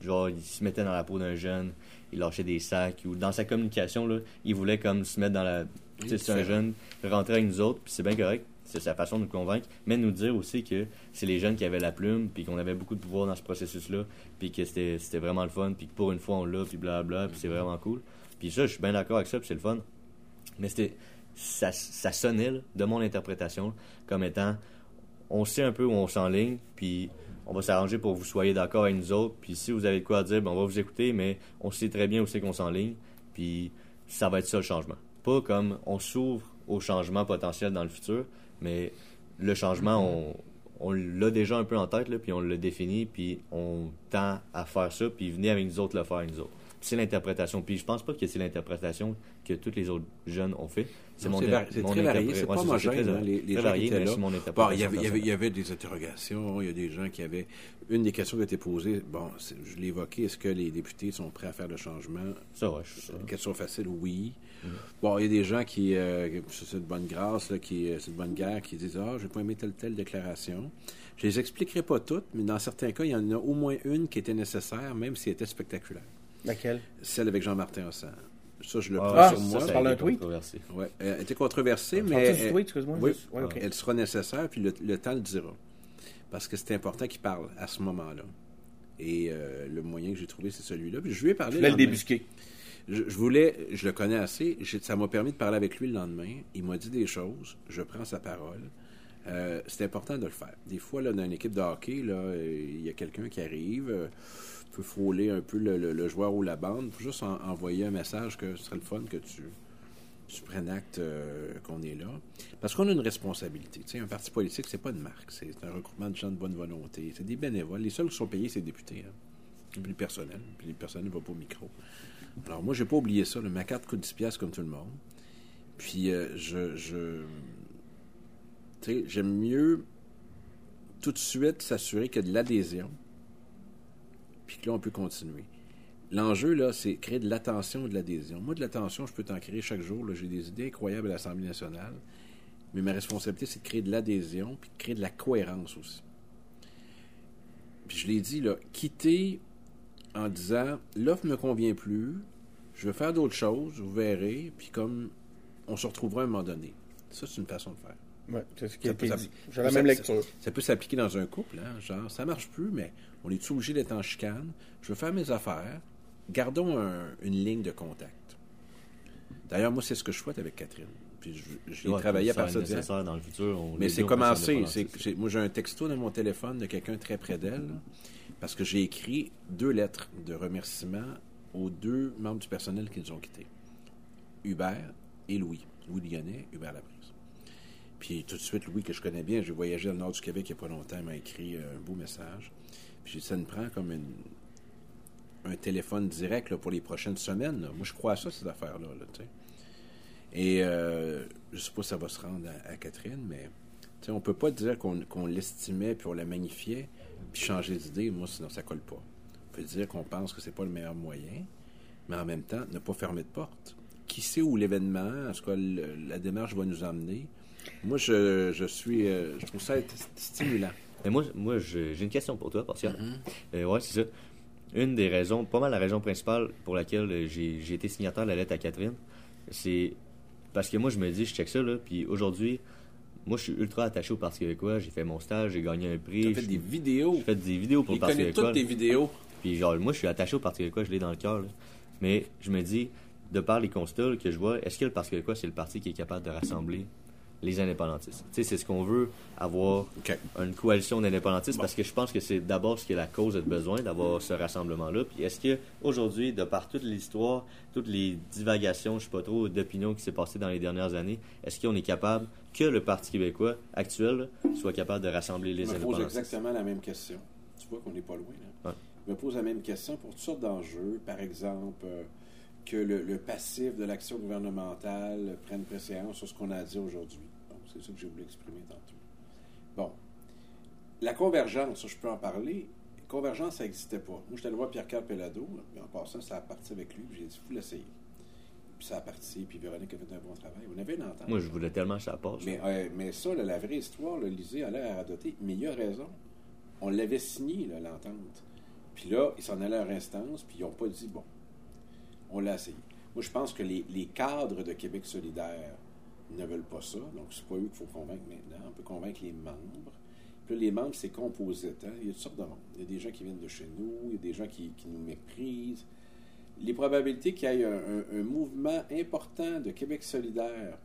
genre, il se mettait dans la peau d'un jeune, il lâchait des sacs, ou dans sa communication, là, il voulait comme se mettre dans la. Tu sais, c'est un jeune, rentrer avec nous autres, puis c'est bien correct, c'est sa façon de nous convaincre, mais de nous dire aussi que c'est les jeunes qui avaient la plume, puis qu'on avait beaucoup de pouvoir dans ce processus-là, puis que c'était c'était vraiment le fun, puis que pour une fois on l'a, puis blablabla, puis c'est vraiment cool. Puis ça, je suis bien d'accord avec ça, puis c'est le fun. Mais c'était ça, ça sonnait, là, de mon interprétation, comme étant on sait un peu où on s'enligne, puis on va s'arranger pour que vous soyez d'accord avec nous autres, puis si vous avez de quoi à dire, ben, on va vous écouter, mais on sait très bien où c'est qu'on s'enligne, puis ça va être ça le changement. Pas comme on s'ouvre au changement potentiel dans le futur, mais le changement, on, on l'a déjà un peu en tête, là, puis on le définit, puis on tend à faire ça, puis venez avec nous autres le faire avec nous autres. C'est l'interprétation. Puis je pense pas que c'est l'interprétation que tous les autres jeunes ont fait. C'est très varié, c'est pas homogène, hein, les- gens qui étaient là. Bon, il y, avait, il, y avait, il y personnelle. avait des interrogations, il y a des gens qui avaient. Une des questions qui a été posée, bon, je l'ai évoqué, est-ce que les députés sont prêts à faire le changement? Ça, ouais, je- ça. Une question facile, oui. Bon, il y a des gens qui, euh, c'est de bonne grâce, là, qui, euh, c'est de bonne guerre, qui disent Ah, je n'ai pas aimé telle telle déclaration. Je les expliquerai pas toutes, mais dans certains cas, il y en a au moins une qui était nécessaire, même si elle était spectaculaire. Laquelle? Celle avec Jean-Martin Hossan. Ça, je le Ah, prends Ah, sur ça, moi. ça a parle été d'un tweet? controversé. Ouais, elle était controversée, mais elle, tweet, excuse-moi? oui. Ouais, ok. elle sera nécessaire, puis le, le temps le dira. Parce que c'est important qu'il parle à ce moment-là. Et euh, le moyen que j'ai trouvé, c'est celui-là. Puis je lui ai Je parlé. voulais le lendemain. débusquer. je, je voulais, je le connais assez, ça m'a permis de parler avec lui le lendemain. Il m'a dit des choses, je prends sa parole. Euh, c'est important de le faire. Des fois, là, dans une équipe de hockey, euh, il y a quelqu'un qui arrive, euh, peut frôler un peu le, joueur ou la bande, faut juste en- envoyer un message que ce serait le fun que tu, prennes acte qu'on est là. Parce qu'on a une responsabilité. Un parti politique, c'est pas une marque, c'est un regroupement de gens de bonne volonté. C'est des bénévoles. Les seuls qui sont payés, c'est les députés. Hein. Puis le personnel. Puis le personnel ne va pas au micro. Alors moi, j'ai pas oublié ça. là. Ma carte coûte 10 piastres comme tout le monde. Puis euh, je... j'aime mieux tout de suite s'assurer qu'il y a de l'adhésion, puis que là, on peut continuer. L'enjeu, là, c'est créer de l'attention et de l'adhésion. Moi, de l'attention, je peux t'en créer chaque jour. J'ai des idées incroyables à l'Assemblée nationale. Mais ma responsabilité, c'est de créer de l'adhésion, puis de créer de la cohérence aussi. Puis je l'ai dit, là, quitter en disant l'offre ne me convient plus, je veux faire d'autres choses, vous verrez, puis comme on se retrouvera à un moment donné. Ça, c'est une façon de faire. Ouais, c'est ce qui Ça a peut été s'app- dit. J'ai la ça- même lecture. Ça peut s'appliquer dans un couple, hein, genre, ça marche plus, mais on est obligé d'être en chicane. Je veux faire mes affaires. Gardons un- une ligne de contact. D'ailleurs, moi, c'est ce que je souhaite avec Catherine. Puis je- j'ai Ouais, travaillé à partir de dans le futur. on- Mais c'est commencé. moi, j'ai un texto dans mon téléphone de quelqu'un très près d'elle, parce que j'ai écrit deux lettres de remerciement aux deux membres du personnel qui nous ont quittés. Hubert et Louis. Louis Lyonnais, Hubert Laprise. Puis tout de suite, Louis, que je connais bien, j'ai voyagé dans le nord du Québec il n'y a pas longtemps, m'a écrit un beau message. Puis ça me prend comme un téléphone direct pour les prochaines semaines. Moi, je crois à ça, ces affaires-là. là, tu sais. Et euh, je sais pas si ça va se rendre à, Catherine, mais on peut pas dire qu'on l'estimait puis on la magnifiait puis changer d'idée. Moi, sinon, ça colle pas. On peut dire qu'on pense que c'est pas le meilleur moyen, mais en même temps, ne pas fermer de porte. Qui sait où l'événement, en cas, le- la démarche va nous emmener. Moi, je, je suis, euh, je trouve ça stimulant. Mais moi, moi j'ai une question pour toi. Mm-hmm. Euh, ouais, c'est ça. Une des raisons, pas mal la raison principale pour laquelle euh, j'ai j'ai été signataire de la lettre à Catherine, c'est parce que moi, je me dis, je check ça, là, puis aujourd'hui, moi, je suis ultra attaché au Parti québécois. J'ai fait mon stage, j'ai gagné un prix. As fait des vidéos. J'ai fait des vidéos pour Il le Parti québécois. toutes tes vidéos. Puis genre, moi, je suis attaché au Parti québécois, je l'ai dans le cœur. Mais je me dis, de par les constats là, que je vois, est-ce que le Parti québécois, c'est le parti qui est capable de rassembler les indépendantistes? Tu sais, c'est ce qu'on veut, avoir une coalition d'indépendantistes, parce que je pense que c'est d'abord ce que la cause a de besoin, d'avoir ce rassemblement-là. Puis est-ce que aujourd'hui, de par toute l'histoire, toutes les divagations, je sais pas trop, d'opinion qui s'est passé dans les dernières années, est-ce qu'on est capable que le Parti québécois actuel soit capable de rassembler les Je me pose indépendantistes? exactement la même question. Tu vois qu'on n'est pas loin. Là. Ouais. Je me pose la même question pour toutes sortes d'enjeux. Par exemple, euh, que le, le passif de l'action gouvernementale prenne préséance sur ce qu'on a à dire aujourd'hui. Donc, c'est ça que j'ai voulu exprimer tantôt. Bon. La convergence, ça, je peux en parler. Convergence, ça n'existait pas. Moi, j'étais allé voir Pierre-Carl Pellado, mais en passant, ça a parti avec lui, puis j'ai dit, il faut l'essayer. Puis ça a parti, puis Véronique a fait un bon travail. On avait une entente? Moi, je voulais tellement que ça passe. Mais, euh, mais ça, là, la vraie histoire, le Lisée a l'air à doter, mais il a raison. On l'avait signé, l'entente. Puis là, ils s'en allaient à leur instance, puis ils n'ont pas dit, bon, on l'a essayé. Moi, je pense que les, les cadres de Québec solidaire ne veulent pas ça, donc c'est pas eux qu'il faut convaincre maintenant. On peut convaincre les membres. Puis là, les membres, c'est composite. Hein? Il y a toutes sortes de monde. Il y a des gens qui viennent de chez nous, il y a des gens qui, qui nous méprisent. Les probabilités qu'il y ait un, un- un mouvement important de Québec solidaire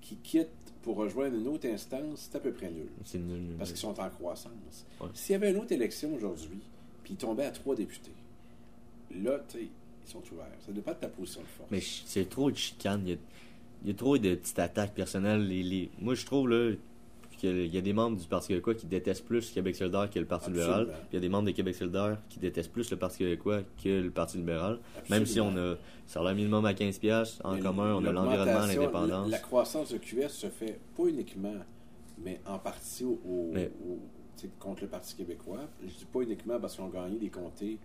qui quitte pour rejoindre une autre instance, c'est à peu près nul. C'est nul, nul, Parce qu'ils sont en croissance. Ouais. S'il y avait une autre élection aujourd'hui, puis ils tombaient à trois députés, là, tu sais, ils sont ouverts. Ça dépend de ta position de force. Mais c'est trop de chicanes. Il y a, il y a trop de petites attaques personnelles. Les, les- Moi, je trouve là, qu'il y a des membres du Parti québécois qui détestent plus Québec solidaire que le Parti Absolument. libéral. Puis il y a des membres de Québec solidaire qui détestent plus le Parti québécois que le Parti libéral. Même si on a salaire minimum à 15$ piastres en Mais commun, on a l'environnement, l'indépendance. La, la croissance de QS se fait pas uniquement, mais en partie au, au- Mais- au- tu sais, contre le Parti québécois. Je dis pas uniquement parce qu'ils ont gagné des comtés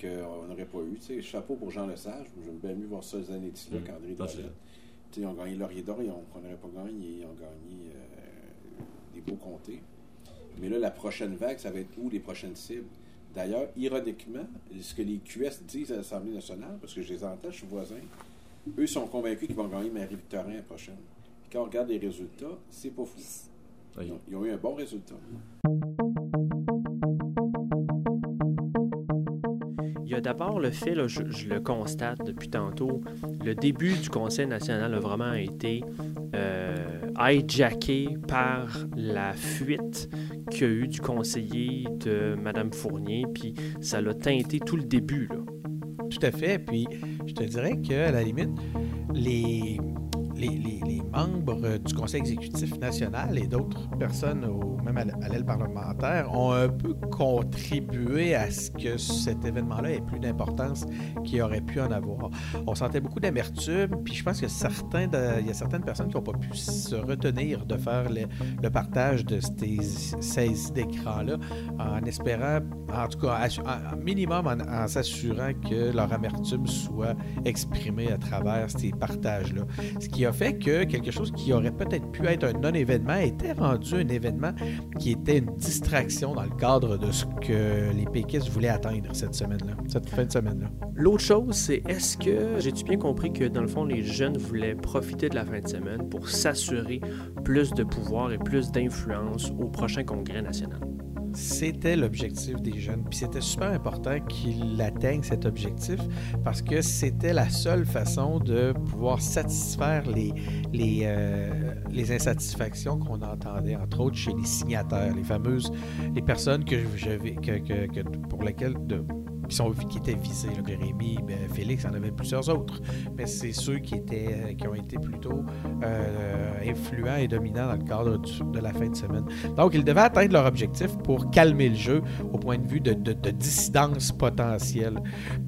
qu'on n'aurait pas eu. Tu sais, chapeau pour Jean Lesage. J'aime bien mieux voir ça les années d'ici là Mm. qu'André sais, Ils ont gagné Laurier d'Or, qu'on n'aurait pas gagné. Ils ont gagné euh, des beaux comtés. Mais là, la prochaine vague, ça va être où les prochaines cibles? D'ailleurs, ironiquement, ce que les QS disent à l'Assemblée nationale, parce que je les entends, je suis voisin, eux sont convaincus qu'ils vont gagner Marie-Victorin la prochaine. Puis quand on regarde les résultats, c'est pas fou. Oui. Ils ont eu un bon résultat. Y a D'abord, le fait, je, le constate depuis tantôt, le début du Conseil national a vraiment été euh, hijacké par la fuite qu'il y a eu du conseiller de Mme Fournier, puis ça l'a teinté tout le début. Tout à fait. Puis je te dirais qu'à la limite, les, les, membres du Conseil exécutif national et d'autres personnes, au, même à l'aile parlementaire, ont un peu contribué à ce que cet événement-là ait plus d'importance qu'il aurait pu en avoir. On sentait beaucoup d'amertume, puis je pense que certains il y a certaines personnes qui n'ont pas pu se retenir de faire le, partage de ces saisies d'écran-là, en espérant, en tout cas, en minimum en, en s'assurant que leur amertume soit exprimée à travers ces partages-là. Ce qui a fait que quelque chose qui aurait peut-être pu être un non-événement était rendu un événement qui était une distraction dans le cadre de ce que les péquistes voulaient atteindre cette semaine-là, cette fin de semaine-là. L'autre chose, c'est est-ce que j'ai-tu bien compris que dans le fond, les jeunes voulaient profiter de la fin de semaine pour s'assurer plus de pouvoir et plus d'influence au prochain congrès national? C'était l'objectif des jeunes. Puis c'était super important qu'ils atteignent cet objectif parce que c'était la seule façon de pouvoir satisfaire les, euh, les insatisfactions qu'on entendait, entre autres chez les signataires, les fameuses, les personnes que que- que- pour lesquelles, de- qui, sont, qui étaient visées, là, ben, Félix, en avait plusieurs autres. Mais c'est ceux qui, étaient, euh, qui ont été plutôt euh, influents et dominants dans le cadre de la fin de semaine. Donc, ils devaient atteindre leur objectif pour calmer le jeu au point de vue de, de- de dissidence potentielle.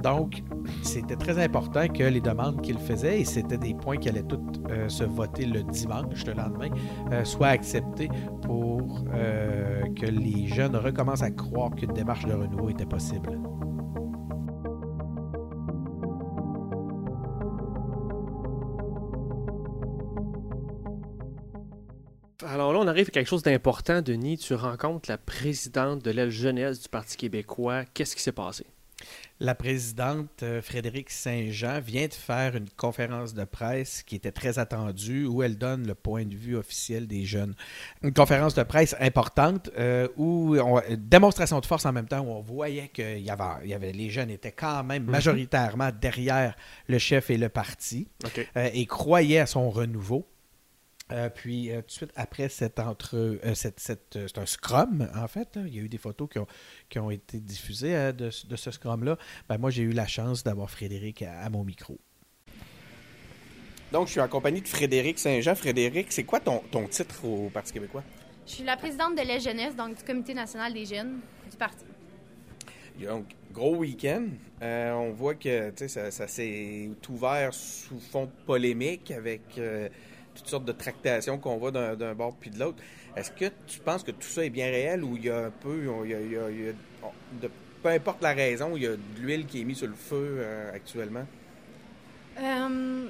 Donc, c'était très important que les demandes qu'ils faisaient, et c'était des points qui allaient toutes euh, se voter le dimanche, le lendemain, euh, soient acceptés pour que les jeunes recommencent à croire qu'une démarche de renouveau était possible. Alors là, on arrive à quelque chose d'important, Denis. Tu rencontres la présidente de l'aile jeunesse du Parti québécois. Qu'est-ce qui s'est passé? La présidente euh, Frédéric Saint-Jean vient de faire une conférence de presse qui était très attendue où elle donne le point de vue officiel des jeunes. Une conférence de presse importante euh, où on, démonstration de force en même temps où on voyait que y avait, y avait, les jeunes étaient quand même majoritairement derrière le chef et le parti euh, et croyaient à son renouveau. Euh, puis euh, tout de suite après cet entre euh, cette, cette, euh, c'est un scrum en fait là. il y a eu des photos qui ont, qui ont été diffusées de, de ce scrum là ben, moi j'ai eu la chance d'avoir Frédéric à, à mon micro Donc, je suis en compagnie de Frédéric Saint-Jean. Frédéric, c'est quoi ton, ton titre au Parti québécois? Je suis la présidente de la jeunesse, donc du Comité national des jeunes du parti. Donc, gros week-end. Euh, on voit que tu sais, ça, ça s'est ouvert sous fond polémique avec euh, toutes sortes de tractations qu'on voit d'un bord puis de l'autre. Est-ce que tu penses que tout ça est bien réel ou il y a un peu, il y a- il y a- il y a- de- peu importe la raison, il y a de l'huile qui est mise sur le feu euh, actuellement? Euh,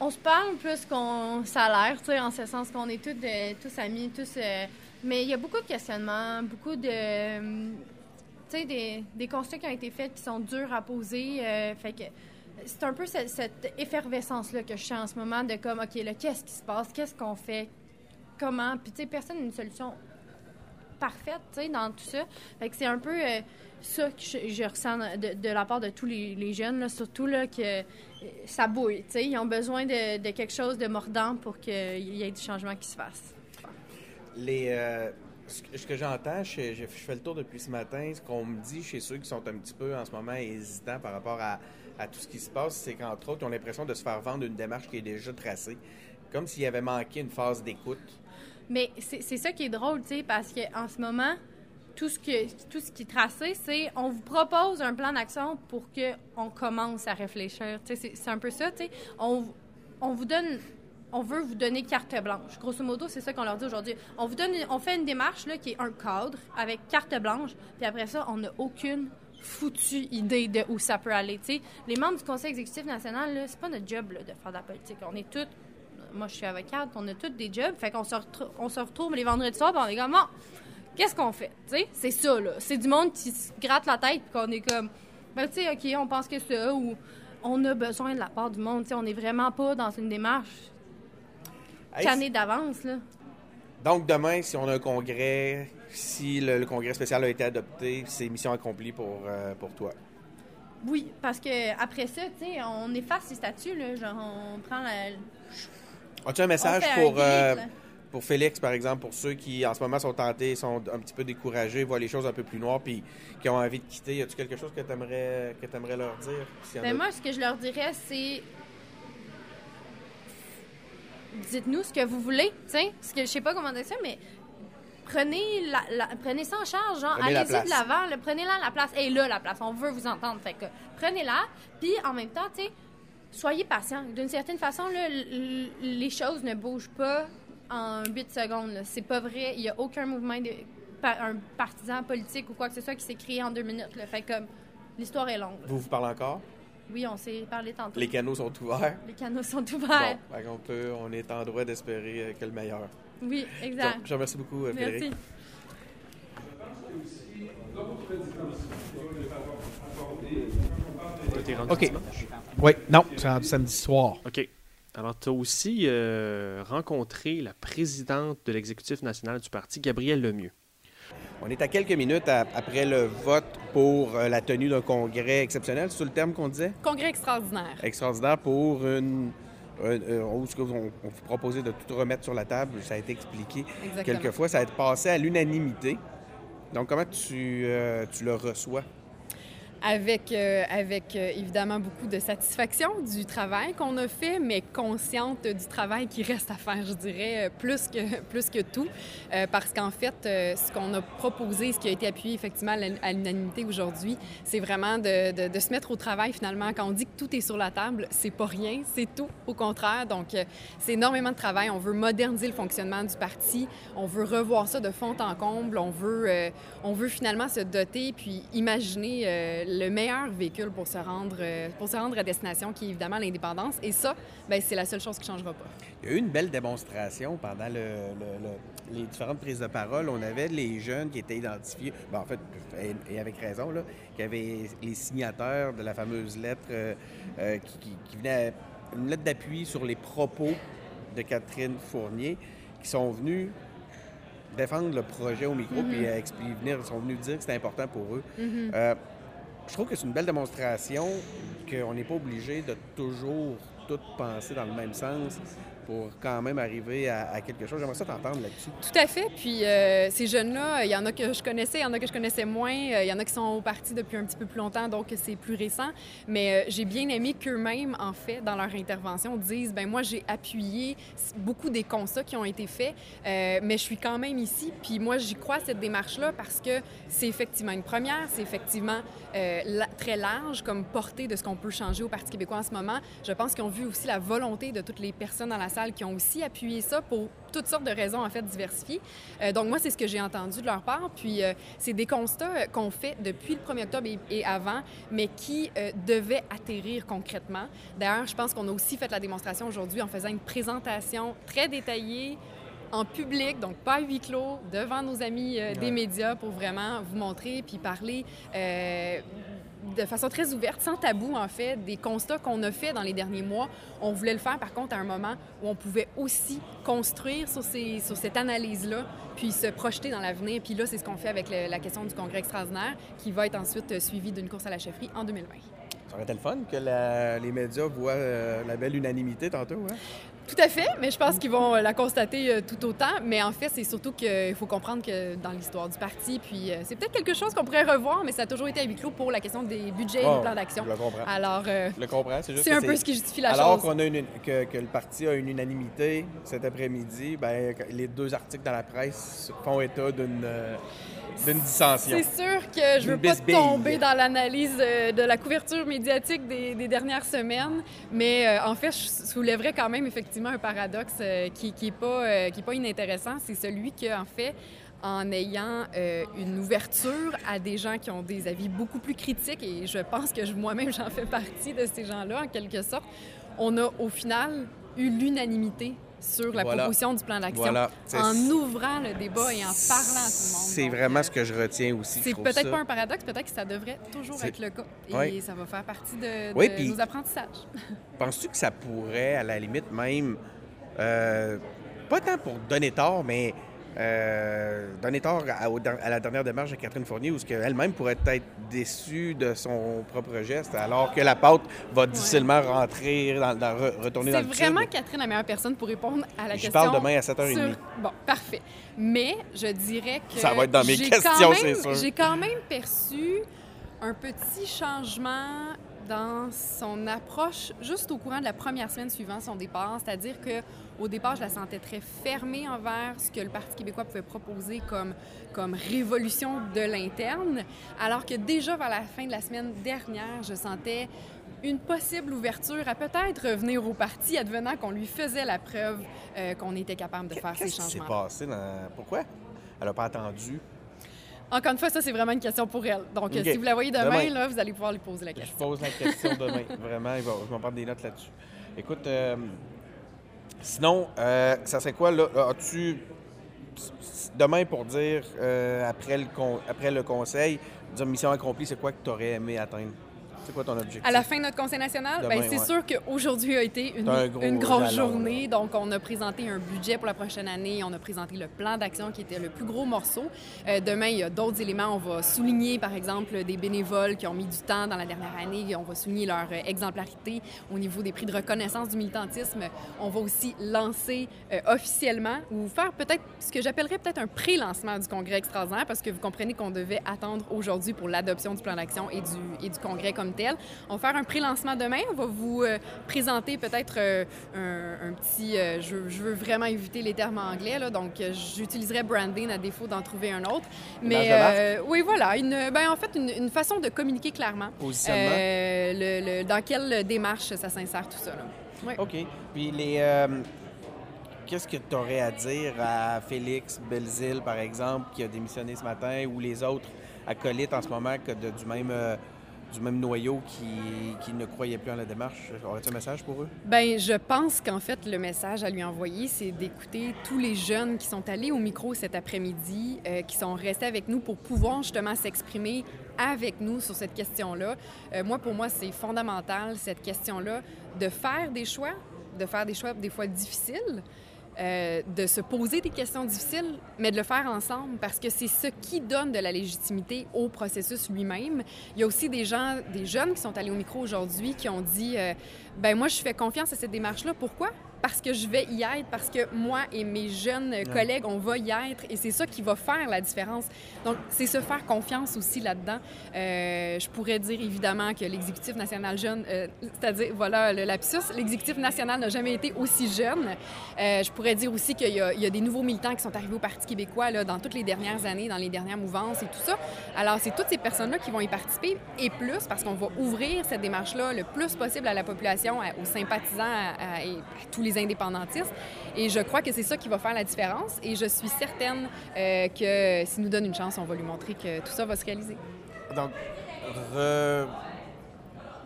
on se parle plus qu'on salaire, tu sais, en ce sens qu'on est tous, de- tous amis, tous. euh, mais il y a beaucoup de questionnements, beaucoup de. euh, tu sais, des, des constats qui ont été faits qui sont durs à poser. euh, fait que c'est un peu cette, effervescence-là que je sens en ce moment de comme, OK, là, qu'est-ce qui se passe? Qu'est-ce qu'on fait? Comment? Puis, tu sais, personne n'a une solution parfaite, tu sais, dans tout ça. Fait que c'est un peu euh, ça que je, ressens de, la part de tous les, jeunes, surtout, là, que euh, ça bouille, tu sais. Ils ont besoin de, de quelque chose de mordant pour qu'il y ait du changement qui se fasse. Les, euh, ce que, j'entends, je, fais le tour depuis ce matin, ce qu'on me dit chez ceux qui sont un petit peu en ce moment hésitants par rapport à, tout ce qui se passe, c'est qu'entre autres, ils ont l'impression de se faire vendre une démarche qui est déjà tracée, comme s'il y avait manqué une phase d'écoute. Mais c'est ça qui est drôle, tu sais, parce qu'en ce moment, tout ce, qui est tracé, c'est on vous propose un plan d'action pour qu'on commence à réfléchir. C'est- un peu ça, tu sais. On vous donne. On veut vous donner carte blanche. Grosso modo, c'est ça qu'on leur dit aujourd'hui. On vous donne, on fait une démarche qui est un cadre avec carte blanche, puis après ça, on n'a aucune foutue idée de où ça peut aller. Les membres du Conseil exécutif national, c'est pas notre job de faire de la politique. On est tous moi je suis avocate, on a tous des jobs, fait qu'on on se retrouve les vendredis soirs, on est comme, bon, qu'est-ce qu'on fait? C'est ça, là. C'est du monde qui se gratte la tête, puis qu'on est comme, ben, tu sais, OK, on pense que ça, ou on a besoin de la part du monde, on n'est vraiment pas dans une démarche Hey, cannée d'avance, là. Donc demain, si on a un congrès, si le, le congrès spécial a été adopté, c'est mission accomplie pour, euh, pour toi. Oui, parce que après ça, tu sais, on efface les statuts, là, genre on prend la... As-tu un message un pour, euh, pour Félix, par exemple, pour ceux qui en ce moment sont tentés, sont un petit peu découragés, voient les choses un peu plus noires, puis qui ont envie de quitter? As-tu quelque chose que tu aimerais, que aimerais leur dire? Ben moi, ce que je leur dirais, c'est. Dites-nous ce que vous voulez, tu sais. Ce que je sais pas comment dire ça, mais prenez, la, la- prenez ça en charge, genre, allez-y de l'avant, là, prenez-la la place. Et là, la place, on veut vous entendre. Fait que prenez-la, puis en même temps, tu sais, soyez patient. D'une certaine façon, là, les choses ne bougent pas en 8 secondes. C'est pas vrai. Il y a aucun mouvement de un partisan politique ou quoi que ce soit qui s'est créé en deux minutes. Là. Fait que l'histoire est longue. là. Vous vous parlez encore? Oui, on s'est parlé tantôt. Les canaux sont ouverts. Les canaux sont Bon, ouverts. peut- on est en droit d'espérer euh, que le meilleur. Oui, exact. Donc, je remercie beaucoup, euh, Merci. Frédéric. Rendu OK. Oui, non, c'est rendu samedi soir. OK. Alors, tu as aussi euh, rencontré la présidente de l'exécutif national du parti, Gabrielle Lemieux. On est à quelques minutes à- après le vote pour euh, la tenue d'un congrès exceptionnel, c'est le terme qu'on disait? Congrès extraordinaire. Extraordinaire pour une. qu'on- on, vous proposait de tout remettre sur la table, ça a été expliqué Exactement. quelquefois, ça a été passé à l'unanimité. Donc, comment tu, euh, tu le reçois? Avec, euh, avec euh, évidemment beaucoup de satisfaction du travail qu'on a fait, mais consciente du travail qui reste à faire, je dirais, euh, plus que, plus que tout. Parce qu'en fait, ce qu'on a proposé, ce qui a été appuyé effectivement à l'un- à l'unanimité aujourd'hui, c'est vraiment de, de- de se mettre au travail finalement. Quand on dit que tout est sur la table, c'est pas rien, c'est tout, au contraire. Donc, c'est énormément de travail. On veut moderniser le fonctionnement du parti, on veut revoir ça de fond en comble, on veut, on veut finalement se doter puis imaginer le meilleur véhicule pour se rendre, euh, pour se rendre à destination, qui est évidemment l'indépendance. Et ça, ben, c'est la seule chose qui ne changera pas. Il y a eu une belle démonstration pendant le- le- le- les différentes prises de parole. On avait les jeunes qui étaient identifiés, ben, en fait, et, avec raison, là, qui avaient les signataires de la fameuse lettre euh, euh, qui, qui- qui venait, une lettre d'appui sur les propos de Catherine Fournier, qui sont venus défendre le projet au micro, puis euh, expli- venir, sont venus dire que c'était important pour eux. Euh, je trouve que c'est une belle démonstration qu'on n'est pas obligé de toujours tout penser dans le même sens pour quand même arriver à, quelque chose. J'aimerais ça t'entendre là-dessus. Tout à fait. Puis euh, ces jeunes-là, il y en a que je connaissais, il y en a que je connaissais moins. Euh, Il y en a qui sont au parti depuis un petit peu plus longtemps, donc c'est plus récent. Mais euh, j'ai bien aimé qu'eux-mêmes, en fait, dans leur intervention, disent ben moi, j'ai appuyé beaucoup des constats qui ont été faits, mais je suis quand même ici. Puis moi, j'y crois cette démarche-là parce que c'est effectivement une première, c'est effectivement très large comme portée de ce qu'on peut changer au Parti québécois en ce moment. Je pense qu'ils ont vu aussi la volonté de toutes les personnes dans la qui ont aussi appuyé ça pour toutes sortes de raisons, en fait, diversifiées. Euh, donc, moi, c'est ce que j'ai entendu de leur part. Puis, euh, c'est des constats euh, qu'on fait depuis le 1er octobre et, et avant, mais qui euh, devaient atterrir concrètement. D'ailleurs, je pense qu'on a aussi fait la démonstration aujourd'hui en faisant une présentation très détaillée en public, donc pas à huis clos, devant nos amis euh, des Ouais. médias pour vraiment vous montrer puis parler euh, de façon très ouverte, sans tabou en fait, des constats qu'on a faits dans les derniers mois. On voulait le faire par contre à un moment où on pouvait aussi construire sur, ces, sur cette analyse-là, puis se projeter dans l'avenir. Puis là, c'est ce qu'on fait avec la question du congrès extraordinaire, qui va être ensuite euh, suivi d'une course à la chefferie en 2020. Ça aurait été le fun que les médias voient euh, la belle unanimité tantôt. Hein? Tout à fait, mais je pense qu'ils vont euh, la constater euh, tout autant. Mais en fait, c'est surtout qu'il faut comprendre que dans l'histoire du parti, puis euh, c'est peut-être quelque chose qu'on pourrait revoir, mais ça a toujours été à huis clos pour la question des budgets et des plans d'action. Je le comprends. Alors, euh, Je le comprends. C'est juste c'est un peu ce qui justifie la Alors chose. qu'on a une, que, que le parti a une unanimité cet après-midi, ben, les deux articles dans la presse font état d'une euh, d'une dissension. C'est sûr que je veux pas tomber dans l'analyse de la couverture médiatique des, des dernières semaines, mais euh, en fait, je soulèverais quand même effectivement un paradoxe euh, qui, qui est pas euh, pas inintéressant. C'est celui que en fait, en ayant euh, une ouverture à des gens qui ont des avis beaucoup plus critiques, et je pense que moi-même j'en fais partie de ces gens-là en quelque sorte, on a au final eu l'unanimité sur la Voilà. proposition du plan d'action Voilà. En ouvrant le débat et en parlant à tout le monde. C'est vraiment euh, ce que je retiens aussi. c'est peut-être ça. pas un paradoxe, peut-être que ça devrait toujours être le cas. Et Oui. ça va faire partie de, de Oui, puis- nos apprentissages. Penses-tu que ça pourrait, à la limite même, euh, pas tant pour donner tort, mais donner tort à, la dernière démarche de Catherine Fournier, où elle-même pourrait être déçue de son propre geste, alors que la pâte va difficilement rentrer, dans, dans- re- retourner dans C'est le tube. vraiment Catherine la meilleure personne pour répondre à la Je question. parle demain à 7h30. sur- Bon, parfait. Mais je dirais que. Ça va être dans mes questions, c'est sûr. J'ai quand même perçu un petit changement dans son approche juste au courant de la première semaine suivant son départ. C'est-à-dire que au départ, je la sentais très fermée envers ce que le Parti québécois pouvait proposer comme, comme révolution de l'interne, alors que déjà vers la fin de la semaine dernière, je sentais une possible ouverture à peut-être revenir au parti, advenant qu'on lui faisait la preuve euh, qu'on était capable de faire ces Qu'est-ce qui s'est changements. passé dans... Pourquoi? Elle n'a pas attendu? Encore une fois, ça, c'est vraiment une question pour elle. Donc, euh, si vous la voyez demain, Demain. Là, vous allez pouvoir lui poser la Je question. pose la question demain. Vraiment, va- je vais en prendre des notes là-dessus. Écoute, euh, sinon, euh, ça serait quoi, là? As-tu demain pour dire, euh, après, le con- après le conseil, dire mission accomplie, c'est quoi que tu aurais aimé atteindre? C'est quoi ton objectif? À la fin de notre conseil national, Demain, ben, c'est ouais. sûr qu'aujourd'hui a été une, une grosse jalon, journée. Donc, on a présenté un budget pour la prochaine année. On a présenté le plan d'action qui était le plus gros morceau. Euh, demain, il y a d'autres éléments. On va souligner, par exemple, des bénévoles qui ont mis du temps dans la dernière année. On va souligner leur euh, exemplarité au niveau des prix de reconnaissance du militantisme. On va aussi lancer euh, officiellement ou faire peut-être ce que j'appellerais peut-être un pré-lancement du congrès extraordinaire parce que vous comprenez qu'on devait attendre aujourd'hui pour l'adoption du plan d'action et du, et du congrès comme On va faire un pré-lancement demain. On va vous euh, présenter peut-être euh, un, un petit... euh, je, veux- je veux vraiment éviter les termes anglais, là, donc j'utiliserai branding à défaut d'en trouver un autre. Mais oui, voilà, une, ben, en fait, une, une façon de communiquer clairement. Positionnement? le- le- dans quelle démarche ça s'insère tout ça. Là. Ouais. OK. Puis les. Qu'est-ce que tu aurais à dire à Félix Belzile, par exemple, qui a démissionné ce matin, ou les autres acolytes en ce moment que de- du, même, du même noyau qui, ne croyaient plus en la démarche? Aurais-tu un message pour eux? Ben, je pense qu'en fait, le message à lui envoyer, c'est d'écouter tous les jeunes qui sont allés au micro cet après-midi, euh, qui sont restés avec nous pour pouvoir justement s'exprimer avec nous sur cette question-là. Euh, moi, pour moi, c'est fondamental, cette question-là, de faire des choix, de faire des choix des fois difficiles, euh, de se poser des questions difficiles, mais de le faire ensemble parce que c'est ce qui donne de la légitimité au processus lui-même. Il y a aussi des gens, des jeunes qui sont allés au micro aujourd'hui qui ont dit euh, ben moi je fais confiance à cette démarche-là. Pourquoi Parce que je vais y être, parce que moi et mes jeunes collègues on va y être, et c'est ça qui va faire la différence. Donc c'est se faire confiance aussi là-dedans. Euh, je pourrais dire évidemment que l'exécutif national jeune, euh, c'est-à-dire voilà le lapsus, l'exécutif national n'a jamais été aussi jeune. Euh, je pourrais dire aussi qu'il y, a- il y a des nouveaux militants qui sont arrivés au Parti québécois là, dans toutes les dernières années, dans les dernières mouvances et tout ça. Alors, c'est toutes ces personnes-là qui vont y participer et plus parce qu'on va ouvrir cette démarche-là le plus possible à la population, à- aux sympathisants à- à- et à tous les indépendantistes. Et je crois que c'est ça qui va faire la différence. Et je suis certaine euh, que s'il nous donne une chance, on va lui montrer que tout ça va se réaliser. Donc,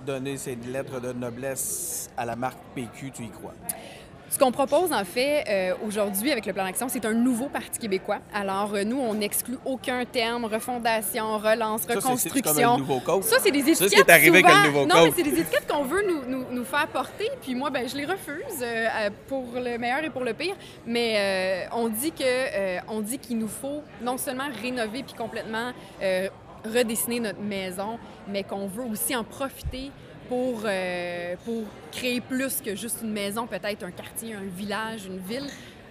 redonner ces lettres de noblesse à la marque PQ, tu y crois? Ce qu'on propose, en fait, euh, aujourd'hui avec le plan d'action, c'est un nouveau Parti québécois. Alors, euh, nous, on n'exclut aucun terme, refondation, relance, Ça, c'est- reconstruction. comme un nouveau code. Ça, c'est des étiquettes. c'est arrivé avec souvent- un nouveau Non, code. mais c'est des étiquettes qu'on veut nous, nous, nous faire porter. Puis moi, ben, je les refuse euh, pour le meilleur et pour le pire. Mais on dit que on dit qu'il nous faut non seulement rénover puis complètement redessiner notre maison, mais qu'on veut aussi en profiter pour, euh, pour créer plus que juste une maison, peut-être un quartier, un village, une ville.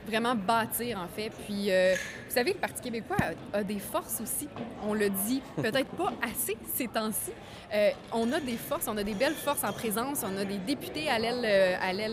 Vraiment bâtir, en fait. Puis, euh, vous savez, le Parti québécois a, a des forces aussi. On le dit peut-être pas assez ces temps-ci. Euh, on a des forces, on a des belles forces en présence. On a des députés à l'aile,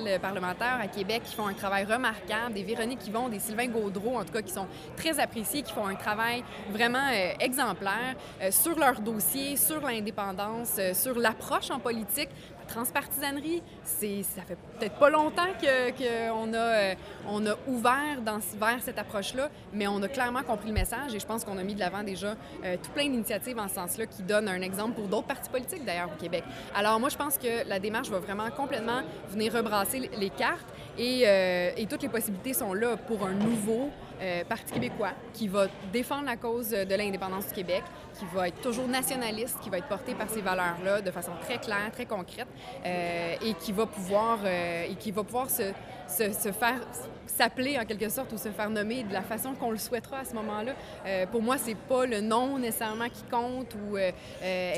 euh, parlementaire à Québec qui font un travail remarquable, des Véronique Yvon, des Sylvain Gaudreau, en tout cas, qui sont très appréciés, qui font un travail vraiment exemplaire sur leur dossier, sur l'indépendance, sur l'approche en politique. Transpartisanerie, ça fait peut-être pas longtemps que, que a, euh, on a ouvert dans, vers cette approche-là, mais on a clairement compris le message et je pense qu'on a mis de l'avant déjà euh, tout plein d'initiatives en ce sens-là qui donnent un exemple pour d'autres partis politiques d'ailleurs au Québec. Alors moi, je pense que la démarche va vraiment complètement venir rebrasser les cartes Et, euh, et toutes les possibilités sont là pour un nouveau euh, Parti québécois qui va défendre la cause de l'indépendance du Québec, qui va être toujours nationaliste, qui va être porté par ces valeurs-là de façon très claire, très concrète, euh, et qui va pouvoir, euh, et qui va pouvoir se, se, se faire s'appeler en quelque sorte ou se faire nommer de la façon qu'on le souhaitera à ce moment-là. Pour moi, c'est pas le nom nécessairement qui compte ou. C'est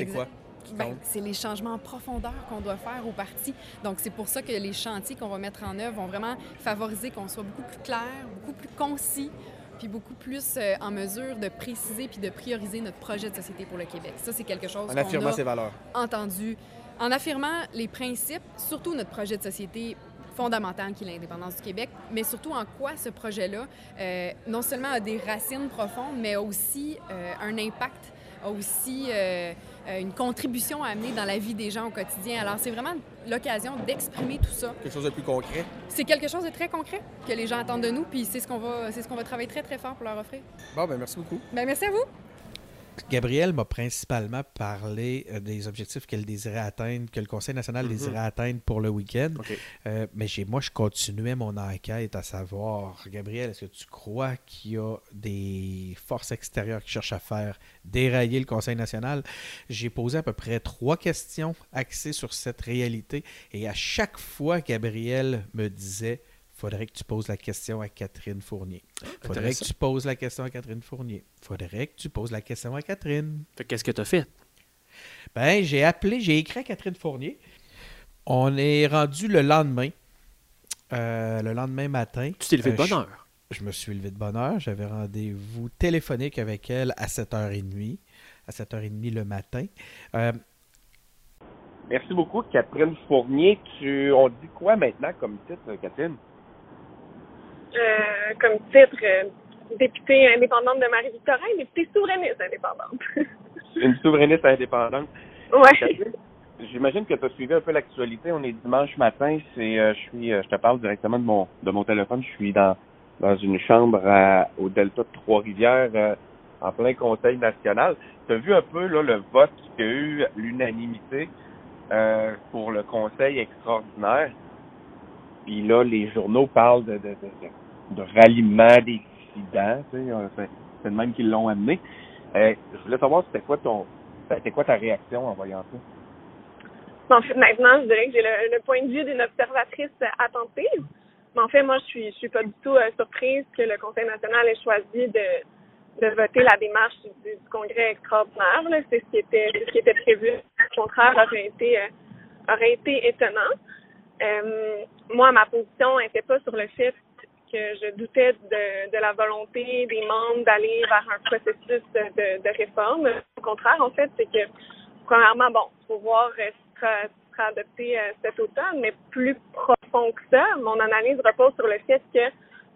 exa- ben, c'est les changements en profondeur qu'on doit faire au parti. Donc, c'est pour ça que les chantiers qu'on va mettre en œuvre vont vraiment favoriser qu'on soit beaucoup plus clair, beaucoup plus concis, puis beaucoup plus euh, en mesure de préciser puis de prioriser notre projet de société pour le Québec. Ça, c'est quelque chose En qu'on affirmant a ses valeurs. entendu, en affirmant les principes, surtout notre projet de société fondamental qui est l'indépendance du Québec, mais surtout en quoi ce projet-là euh, non seulement a des racines profondes, mais aussi euh, un impact, a aussi une contribution à amener dans la vie des gens au quotidien. Alors c'est vraiment l'occasion d'exprimer tout ça. Quelque chose de plus concret? C'est quelque chose de très concret que les gens attendent de nous, puis c'est ce qu'on va, ce qu'on va travailler très très fort pour leur offrir. Bon, ben merci beaucoup. Ben merci à vous. Gabrielle m'a principalement parlé euh, des objectifs qu'elle désirait atteindre, que le Conseil national Mhm. désirait atteindre pour le week-end. Euh, mais j'ai, moi, je continuais mon enquête à savoir, Gabriel, est-ce que tu crois qu'il y a des forces extérieures qui cherchent à faire dérailler le Conseil national? J'ai posé à peu près trois questions axées sur cette réalité et à chaque fois, Gabriel me disait faudrait que tu poses la question à Catherine Fournier. Faudrait que tu poses la question à Catherine Fournier. Faudrait que tu poses la question à Catherine. Fait qu'est-ce que tu as fait? Ben, j'ai appelé, j'ai écrit à Catherine Fournier. On est rendu le lendemain. euh, le lendemain matin. Tu t'es levé de Euh, bonne je- heure. Je, me suis levé de bonne heure. J'avais rendez-vous téléphonique avec elle à 7h30. À 7h30 le matin. Euh, Merci beaucoup, Catherine Fournier. Tu, on dit quoi maintenant comme titre, Catherine? Euh, comme titre, euh, députée indépendante de Marie-Victorin, députée souverainiste indépendante. Une souverainiste indépendante. ouais. Catherine, J'imagine que tu as suivi un peu l'actualité. On est dimanche matin. C'est, euh, je suis, euh, je te parle directement de mon, de mon téléphone. Je suis dans, dans une chambre à- au Delta de Trois-Rivières, euh, en plein Conseil national. Tu as vu un peu là, le vote qui a eu l'unanimité euh, pour le Conseil extraordinaire? Puis là, les journaux parlent de, de, de, de, de ralliement des dissidents. Euh, c'est, le même qu'ils l'ont amené. Euh, je voulais savoir c'était quoi ton c'était quoi ta réaction en voyant ça? Maintenant, je dirais que j'ai le, point de vue d'une observatrice attentive. Mais en fait, moi, je suis, suis pas du tout euh, surprise que le Conseil national ait choisi de, de voter la démarche du, du congrès extraordinaire. C'est ce qui était, ce qui était prévu. Au contraire, aurait été, aurait été étonnant. Moi, ma position n'était pas sur le fait que je doutais de, la volonté des membres d'aller vers un processus de, de réforme. Au contraire, en fait, c'est que, premièrement, bon, faut voir euh, sera, adopté euh, cet automne, mais plus profond que ça, mon analyse repose sur le fait que,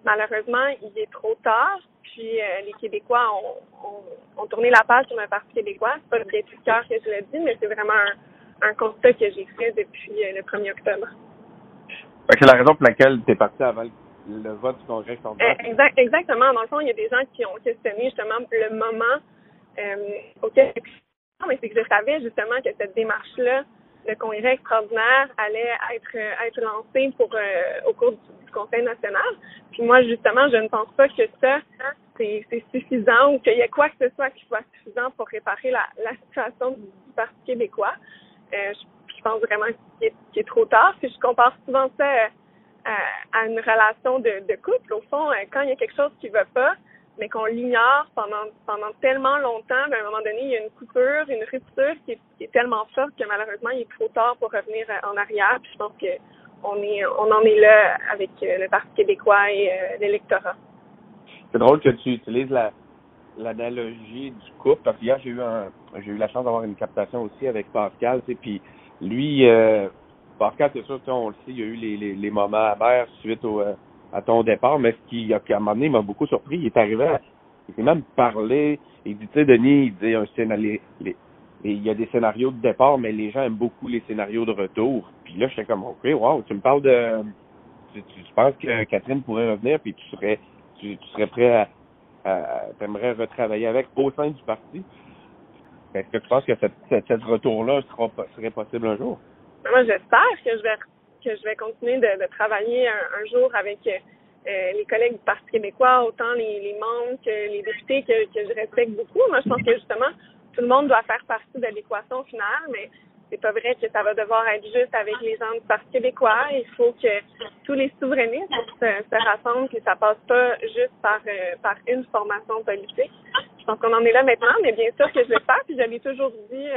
malheureusement, il est trop tard, puis euh, les Québécois ont, ont, tourné la page sur le Parti québécois. C'est pas le de cœur que je le dis, mais c'est vraiment un, constat que j'ai fait depuis le 1er octobre. C'est la raison pour laquelle tu es parti avant le, le vote du congrès. Euh, exact, exactement. Dans le fond, il y a des gens qui ont questionné justement le moment euh, auquel. Mais c'est que je savais justement que cette démarche-là, le congrès extraordinaire, allait être euh, être lancé pour euh, au cours du, Conseil national. Puis moi, justement, je ne pense pas que ça c'est suffisant ou qu'il y ait quoi que ce soit qui soit suffisant pour réparer la, la situation du, Parti québécois. Je, pense vraiment qu'il est, trop tard. Puis je compare souvent ça à, à une relation de, couple. Au fond, euh, quand il y a quelque chose qui va pas, mais qu'on l'ignore pendant pendant tellement longtemps, ben, à un moment donné, il y a une coupure, une rupture qui est, tellement forte que malheureusement, il est trop tard pour revenir euh, en arrière. Puis je pense que on est on en est là avec euh, le Parti québécois et euh, l'électorat. C'est drôle que tu utilises la l'analogie du couple parce qu'hier j'ai eu un j'ai eu la chance d'avoir une captation aussi avec Pascal, puis lui euh, Pascal, c'est sûr, on le sait, il y a eu les, les, les moments amers suite au, euh, à ton départ, mais ce qui, à un moment donné, m'a beaucoup surpris. Il est arrivé, à, il s'est même parlé. Il dit, tu sais, Denis, il dit un scénario, il y a des scénarios de départ, mais les gens aiment beaucoup les scénarios de retour. Puis là, j'étais comme, ok, wow, tu me parles de, tu, tu, penses que Catherine pourrait revenir, puis tu serais, tu, tu serais prêt à, à t'aimerais retravailler avec au sein du parti? Est-ce que tu penses que cette, cette, cette retour-là sera, serait possible un jour? Moi, j'espère que je vais que je vais continuer de, de travailler un, un jour avec euh, les collègues du Parti québécois, autant les, les membres que les députés que, que je respecte beaucoup. Moi, je pense que justement, tout le monde doit faire partie de l'équation finale, mais c'est pas vrai que ça va devoir être juste avec les gens du Parti québécois. Il faut que tous les souverainistes se, se rassemblent, que ça passe pas juste par euh, par une formation politique. Je pense qu'on en est là maintenant, mais bien sûr que je le fais, puis je l'ai toujours dit euh,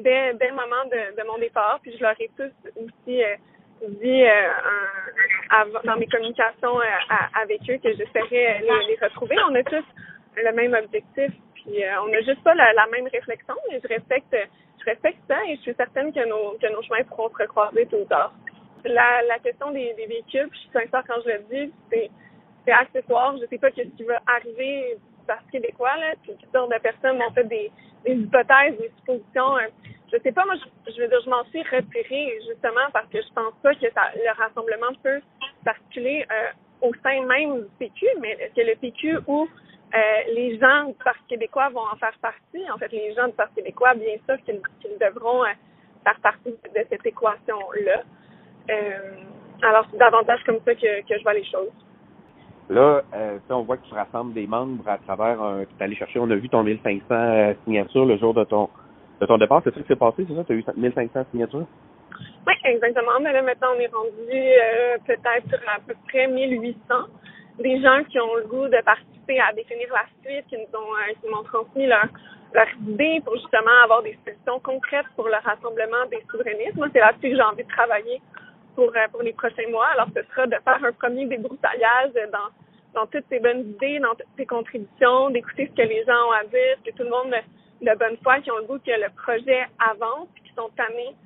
dès, dès le moment de, de, mon départ, puis je leur ai tous aussi euh, dit dans mes communications avec eux que j'espérais les, les retrouver. On a tous le même objectif, puis on n'a juste pas la, la même réflexion, mais je respecte je respecte ça et je suis certaine que nos, que nos chemins pourront se recroiser tout ou tard. La, la question des, des véhicules, je suis sincère quand je le dis, c'est, c'est accessoire. Je sais pas ce qui va arriver parce québécois, là, puis toutes sortes de personnes m'ont fait des, hypothèses, des suppositions. Je sais pas, moi, je, veux dire, je m'en suis retirée justement parce que je pense pas que ça, le rassemblement peut s'articuler euh, au sein même du PQ, mais que le PQ ou euh, les gens du Parti québécois vont en faire partie. En fait, les gens du Parti québécois, bien sûr, qu'ils devront euh, faire partie de cette équation-là. Euh, alors, c'est davantage comme ça que je vois les choses. Là, euh, on voit que tu rassembles des membres à travers un. Tu es allé chercher, on a vu ton 1500 euh, signatures le jour de ton de ton départ. C'est ça qui s'est passé, c'est ça? Tu as eu 1500 signatures? Oui, exactement. Mais là, maintenant, on est rendu euh, peut-être à peu près 1800. Des gens qui ont le goût de participer à définir la suite, qui nous ont, qui m'ont transmis leurs leur idées pour justement avoir des solutions concrètes pour le rassemblement des souverainistes. Moi, c'est là-dessus que j'ai envie de travailler pour, euh, pour les prochains mois. Alors, ce sera de faire un premier débroussaillage dans, toutes ces bonnes idées, dans toutes ces contributions, d'écouter ce que les gens ont à dire, que tout le monde de bonne foi qui ont le goût que le projet avance, qui sont tannés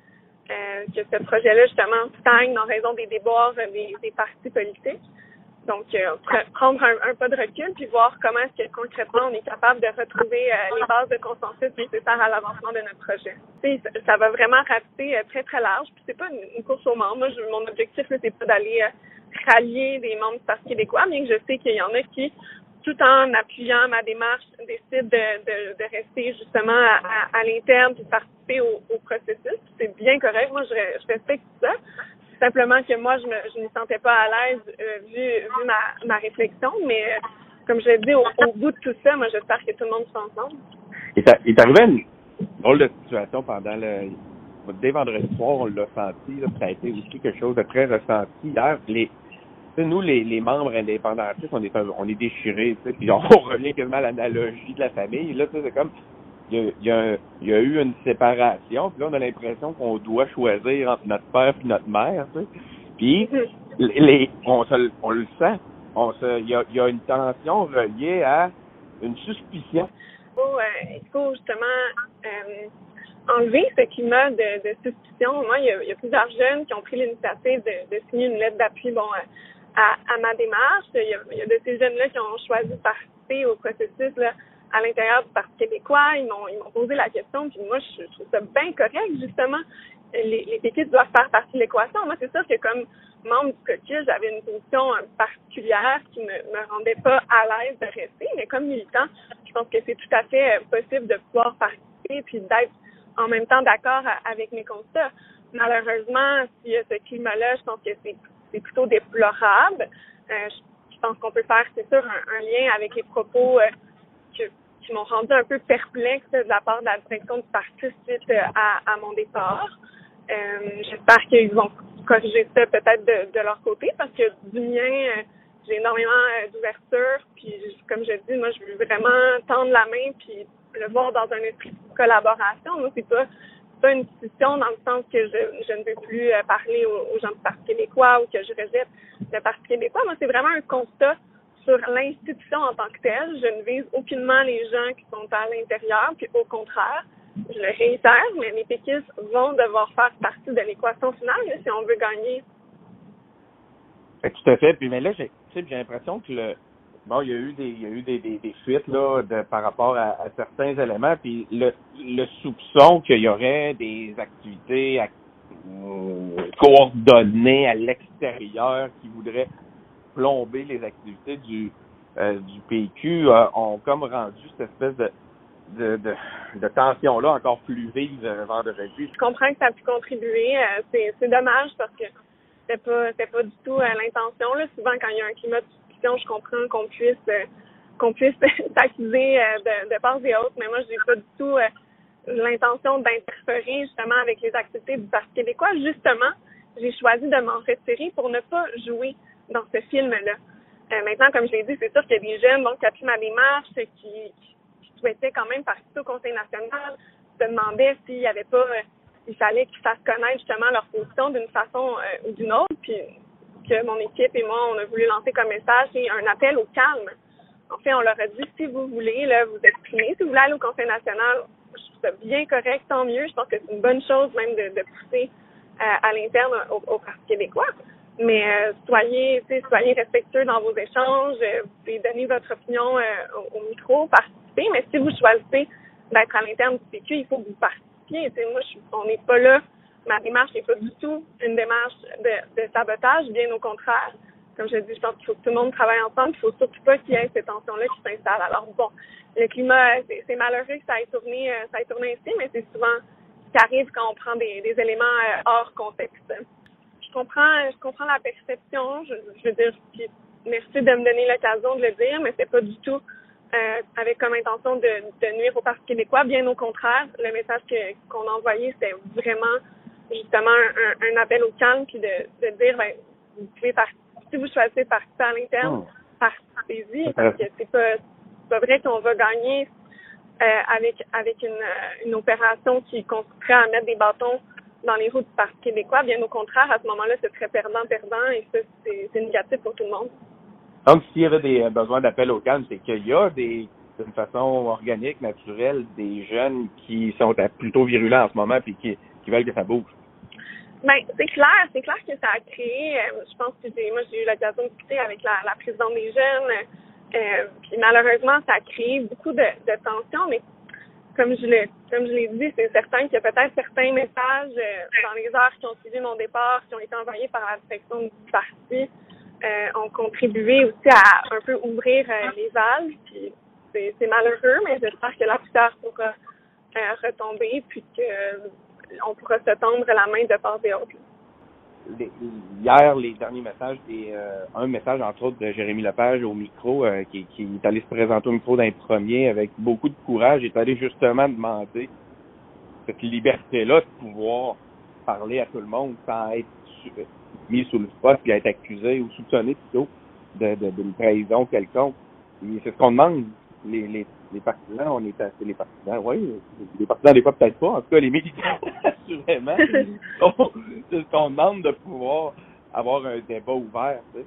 euh, que ce projet-là, justement, stagne en raison des déboires des partis politiques. Donc, euh, prendre un, pas de recul puis voir comment est-ce que concrètement on est capable de retrouver euh, les bases de consensus nécessaires à l'avancement de notre projet. Ça, va vraiment rester euh, très très large. Puis c'est pas une, course aux membres. Moi, je, mon objectif c'est pas d'aller rallier des membres du Parti québécois, bien que je sais qu'il y en a qui, tout en appuyant ma démarche, décident de, de, rester justement à, à, l'interne puis de participer au, au processus. C'est bien correct. Moi, je, je respecte ça simplement que moi, je me, je me sentais pas à l'aise euh, vu, vu ma, réflexion, mais euh, comme je l'ai dit, au, bout de tout ça, moi, j'espère que tout le monde se ensemble. Il arrivé une drôle de situation pendant le... Dès vendredi soir, on l'a senti, là, ça a été aussi quelque chose de très ressenti hier. Les, nous, les, les membres indépendantistes, on est, on est déchirés, puis on revient quasiment à l'analogie de la famille. Là, c'est comme il y, a, il y a eu une séparation, puis là, on a l'impression qu'on doit choisir entre notre père et notre mère, tu sais. Puis, les, on, se, on le sent. On se, il, y a, il y a une tension reliée à une suspicion. Il faut, euh, il faut justement euh, enlever ce climat de, de suspicion. Moi, il y, a, il y a plusieurs jeunes qui ont pris l'initiative de, de signer une lettre d'appui bon, à, à ma démarche. Il y, a, il y a de ces jeunes-là qui ont choisi de participer au processus là, à l'intérieur du Parti québécois. Ils m'ont, ils m'ont posé la question, puis moi, je, trouve ça bien correct, justement. Les, les péquistes doivent faire partie de l'équation. Moi, c'est sûr que comme membre du caucus, j'avais une position particulière qui me, me rendait pas à l'aise de rester, mais comme militant, je pense que c'est tout à fait possible de pouvoir participer puis d'être en même temps d'accord avec mes constats. Malheureusement, s'il y a ce climat-là, je pense que c'est, c'est plutôt déplorable. Euh, je, pense qu'on peut faire, c'est sûr, un, un, lien avec les propos euh, qui m'ont rendu un peu perplexe de la part de la direction du parti suite euh, à, à mon départ. Euh, J'espère qu'ils vont corriger ça peut-être de, de, leur côté parce que du mien, euh, j'ai énormément d'ouverture. Puis comme je dis, moi je veux vraiment tendre la main puis le voir dans un esprit de collaboration. Moi, c'est pas une discussion dans le sens que je, je ne veux plus parler aux, aux gens du Parti québécois ou que je rejette le Parti québécois. Moi, c'est vraiment un constat sur l'institution en tant que telle. Je ne vise aucunement les gens qui sont à l'intérieur, puis au contraire, je le réitère, mais les péquistes vont devoir faire partie de l'équation finale si on veut gagner. Tout à fait. Puis mais là, j'ai l'impression que le bon, il y a eu des il y a eu des, des, fuites là par rapport à, certains éléments, puis le, soupçon qu'il y aurait des activités euh, coordonnées à l'extérieur qui voudraient plomber les activités du, euh, du PQ euh, ont comme rendu cette espèce de, de, de, tension-là encore plus vive euh, vendredi. Je comprends que ça a pu contribuer. Euh, c'est, dommage parce que c'était pas pas du tout l'intention. Souvent, quand il y a un climat de discussion, je comprends qu'on puisse qu'on puisse s'accuser de, de part et autres, mais moi, j'ai pas du tout l'intention d'interférer justement avec les activités du Parti québécois. Justement, j'ai choisi de m'en retirer pour ne pas jouer dans ce film-là. maintenant, comme je l'ai dit, c'est sûr qu'il y a des jeunes donc, qui appuient ma démarche, qui, qui souhaitaient quand même participer au Conseil national, se demandaient s'il n'y avait pas il fallait qu'ils fassent connaître justement leur position d'une façon euh, ou d'une autre. Puis que mon équipe et moi, on a voulu lancer comme message, c'est un appel au calme. En fait, on leur a dit, si vous voulez là, vous exprimer, si vous voulez aller au Conseil national, je trouve ça bien correct, tant mieux. Je pense que c'est une bonne chose même de, de pousser euh, à l'interne au, Parti québécois. Mais euh, soyez, soyez respectueux dans vos échanges, vous pouvez donner votre opinion au, au, micro, participer, mais si vous choisissez d'être à l'interne du PQ, il faut que vous participiez moi, on n'est pas là. Ma démarche n'est pas du tout une démarche de, sabotage, bien au contraire. Comme je dis, je pense qu'il faut que tout le monde travaille ensemble. Il faut surtout pas qu'il y ait cette tension-là qui s'installe. Alors bon, le climat, c'est malheureux que ça ait tourné, euh, ça ait tourné ainsi, mais c'est souvent ce qui arrive quand on prend des, éléments euh, hors contexte. Je comprends, je comprends la perception. Je, je veux dire, merci de me donner l'occasion de le dire, mais c'est pas du tout euh, avec comme intention de, de, nuire au Parti québécois. Bien au contraire, le message que, qu'on a envoyé, c'était vraiment justement un, un, appel au calme, puis de, de dire, ben, vous pouvez partir, si vous choisissez participer à l'interne, oh. participez-y, parce que c'est pas, pas vrai qu'on va gagner euh, avec avec une, une opération qui consisterait à mettre des bâtons dans les roues du Parti québécois. Bien au contraire, à ce moment-là, ce serait perdant-perdant et ça, c'est, négatif pour tout le monde. Donc, s'il y avait des euh, besoins d'appel au calme, c'est qu'il y a des, d'une façon organique, naturelle, des jeunes qui sont plutôt virulents en ce moment puis qui, qui veulent que ça bouge. Ben, c'est clair, c'est clair que ça a créé, euh, je pense que j'ai, moi, j'ai eu l'occasion de discuter avec la, la présidente des jeunes, euh, puis malheureusement, ça a créé beaucoup de, de tensions, mais comme je l'ai, comme je l'ai dit, c'est certain qu'il y a peut-être certains messages dans les heures qui ont suivi mon départ, qui ont été envoyés par la direction du parti, euh, ont contribué aussi à un peu ouvrir euh, les valves. Puis c'est malheureux, mais j'espère que la poussière pourra euh, retomber puis qu'on pourra se tendre la main de part et Hier, les derniers messages, des, un message entre autres de Jérémy Lepage au micro, qui, qui, est allé se présenter au micro d'un premier avec beaucoup de courage, est allé justement demander cette liberté-là de pouvoir parler à tout le monde sans être mis sous le spot puis être accusé ou soupçonné plutôt de, de, d'une trahison quelconque. c'est ce qu'on demande. Les, les, les partisans, on est assez les partisans, oui, les partisans des fois peut-être pas, en tout cas les militants, assurément. c'est ce qu'on demande de pouvoir avoir un débat ouvert. Tu sais.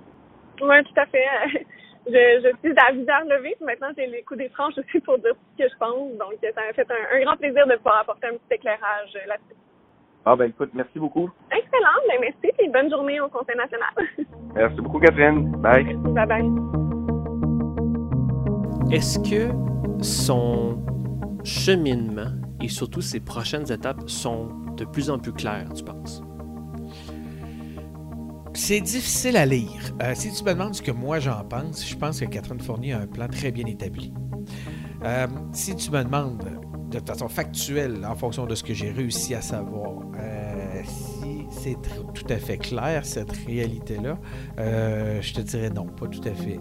Oui, tout à fait. Je, je suis à visage levé, maintenant j'ai les coups des aussi pour dire ce que je pense. Donc ça m'a fait un, un grand plaisir de pouvoir apporter un petit éclairage là-dessus. Ah ben écoute, merci beaucoup. Excellent, ben merci et bonne journée au Conseil national. merci beaucoup Catherine. Bye. Bye bye. Est-ce que son cheminement et surtout ses prochaines étapes sont de plus en plus claires, tu penses? C'est difficile à lire. Euh, si tu me demandes ce que moi j'en pense, je pense que Catherine Fournier a un plan très bien établi. Euh, si tu me demandes de façon factuelle, en fonction de ce que j'ai réussi à savoir, euh, si c'est tout à fait clair, cette réalité-là, je te dirais non, pas tout à fait.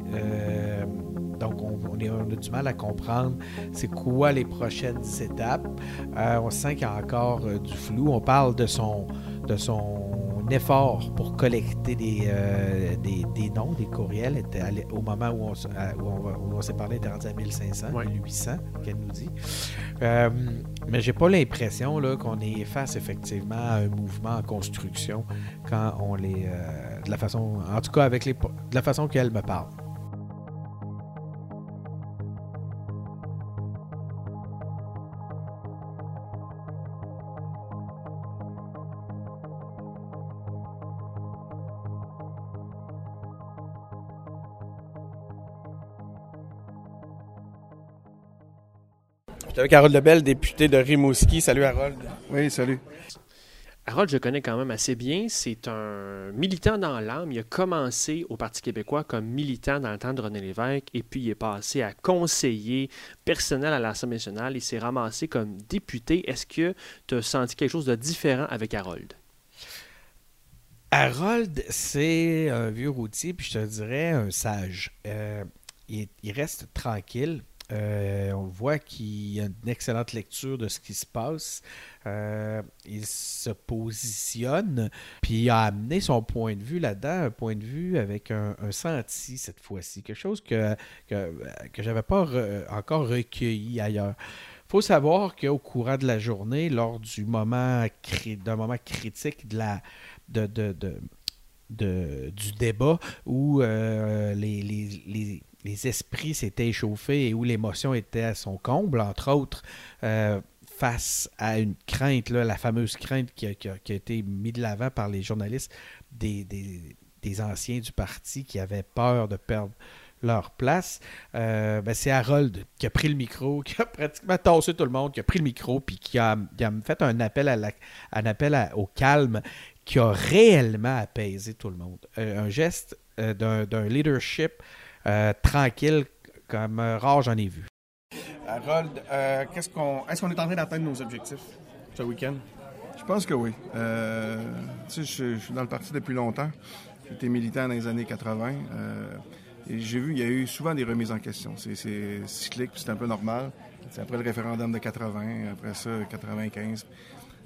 Euh, donc, on, on, a du mal à comprendre c'est quoi les prochaines étapes. on sent qu'il y a encore du flou. On parle de son, de son effort pour collecter des, euh, des, des, noms, des courriels. Au moment où on, où on, s'est parlé, était rendu à 1500, 1800, qu'elle nous dit. Euh, mais j'ai pas l'impression qu'on est face effectivement à un mouvement en construction quand on les. Euh, de la façon. En tout cas, avec les, de la façon qu'elle me parle. Avec Harold Lebel, député de Rimouski. Salut Harold. Oui, salut. Harold, je connais quand même assez bien. C'est un militant dans l'âme. Il a commencé au Parti québécois comme militant dans le temps de René Lévesque et puis il est passé à conseiller personnel à l'Assemblée nationale. Il s'est ramassé comme député. Est-ce que tu as senti quelque chose de différent avec Harold? Harold, c'est un vieux routier, puis je te dirais un sage. Euh, il, il reste tranquille. Euh, on voit qu'il a une excellente lecture de ce qui se passe. Euh, il se positionne, puis il a amené son point de vue là-dedans, un point de vue avec un, senti cette fois-ci, quelque chose que, que, que pas re- encore recueilli ailleurs. faut savoir qu'au courant de la journée, lors du moment, d'un moment critique de la, de, de- de- du débat où euh, les, les- les- les esprits s'étaient échauffés et où l'émotion était à son comble, entre autres, euh, face à une crainte, la fameuse crainte qui a, été mise de l'avant par les journalistes des, anciens du parti qui avaient peur de perdre leur place. Euh, ben, c'est Harold qui a pris le micro, qui a pratiquement tassé tout le monde, qui a pris le micro, puis qui a, fait un appel, au calme qui a réellement apaisé tout le monde. Euh, un geste d'un leadership euh, tranquille comme euh, rare j'en ai vu. Harold, euh, qu'est-ce qu'on, est-ce qu'on est en train d'atteindre nos objectifs ce week-end? Je pense que oui. Euh, tu sais, je, je suis dans le parti depuis longtemps. J'étais militant dans les années 80. euh, et j'ai vu, il y a eu souvent des remises en question. C'est, c'est cyclique, puis c'est un peu normal. C'est après le référendum de 80, après ça, 95.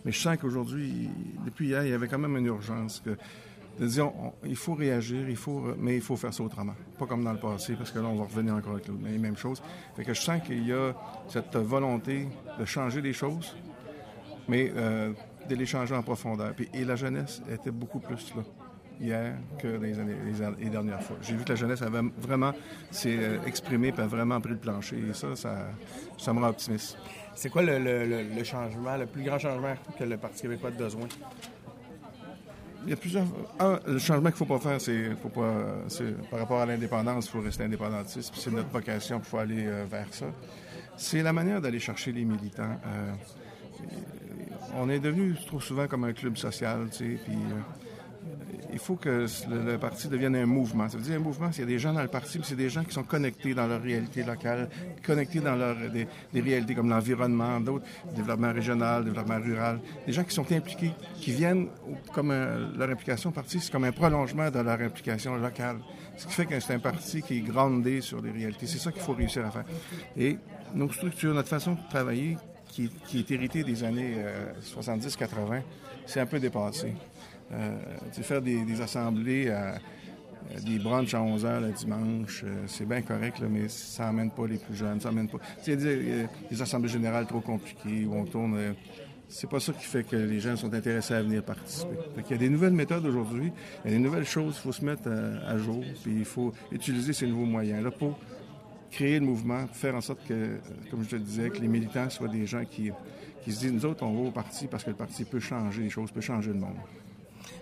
Mais je sens qu'aujourd'hui, depuis hier, il y avait quand même une urgence. Que, de dire, il faut réagir, il faut, mais il faut faire ça autrement. Pas comme dans le passé, parce que là, on va revenir encore avec les mêmes choses. Fait que je sens qu'il y a cette volonté de changer les choses, mais euh, de les changer en profondeur. Puis, et la jeunesse était beaucoup plus là hier que les, années, les, dernières fois. J'ai vu que la jeunesse avait vraiment s'est euh, exprimée et a vraiment pris le plancher. Et ça, ça, ça me rend optimiste. C'est quoi le- le- le changement, le plus grand changement que le Parti québécois a besoin? Il y a plusieurs. Un, le changement qu'il faut pas faire, c'est, faut pas, par rapport à l'indépendance, il faut rester indépendantiste, c'est notre vocation, il faut aller euh, vers ça. C'est la manière d'aller chercher les militants. Euh, on est devenu trop souvent comme un club social, tu sais, puis euh, il faut que le, parti devienne un mouvement. Ça veut dire un mouvement, s'il y a des gens dans le parti, puis c'est des gens qui sont connectés dans leur réalité locale, connectés dans leur, des, réalités comme l'environnement, d'autres, développement régional, développement rural, des gens qui sont impliqués, qui viennent comme un- leur implication au parti, c'est comme un prolongement de leur implication locale. Ce qui fait que c'est un parti qui est grandé sur les réalités. C'est ça qu'il faut réussir à faire. Et nos structures, notre façon de travailler, qui, est- héritée des années euh, 70-80, c'est un peu dépassé. Euh, faire des, assemblées à, à des brunchs à 11 h le dimanche, euh, c'est bien correct, mais ça n'amène pas les plus jeunes. Ça amène pas. Des, euh, assemblées générales trop compliquées où on tourne. euh, c'est pas ça qui fait que les gens sont intéressés à venir participer. Fait il y a des nouvelles méthodes aujourd'hui, il y a des nouvelles choses, il faut se mettre à, jour, puis il faut utiliser ces nouveaux moyens-là pour créer le mouvement, faire en sorte que, euh, comme je te disais, que les militants soient des gens qui, qui se disent, nous autres, on va au parti parce que le parti peut changer les choses, peut changer le monde.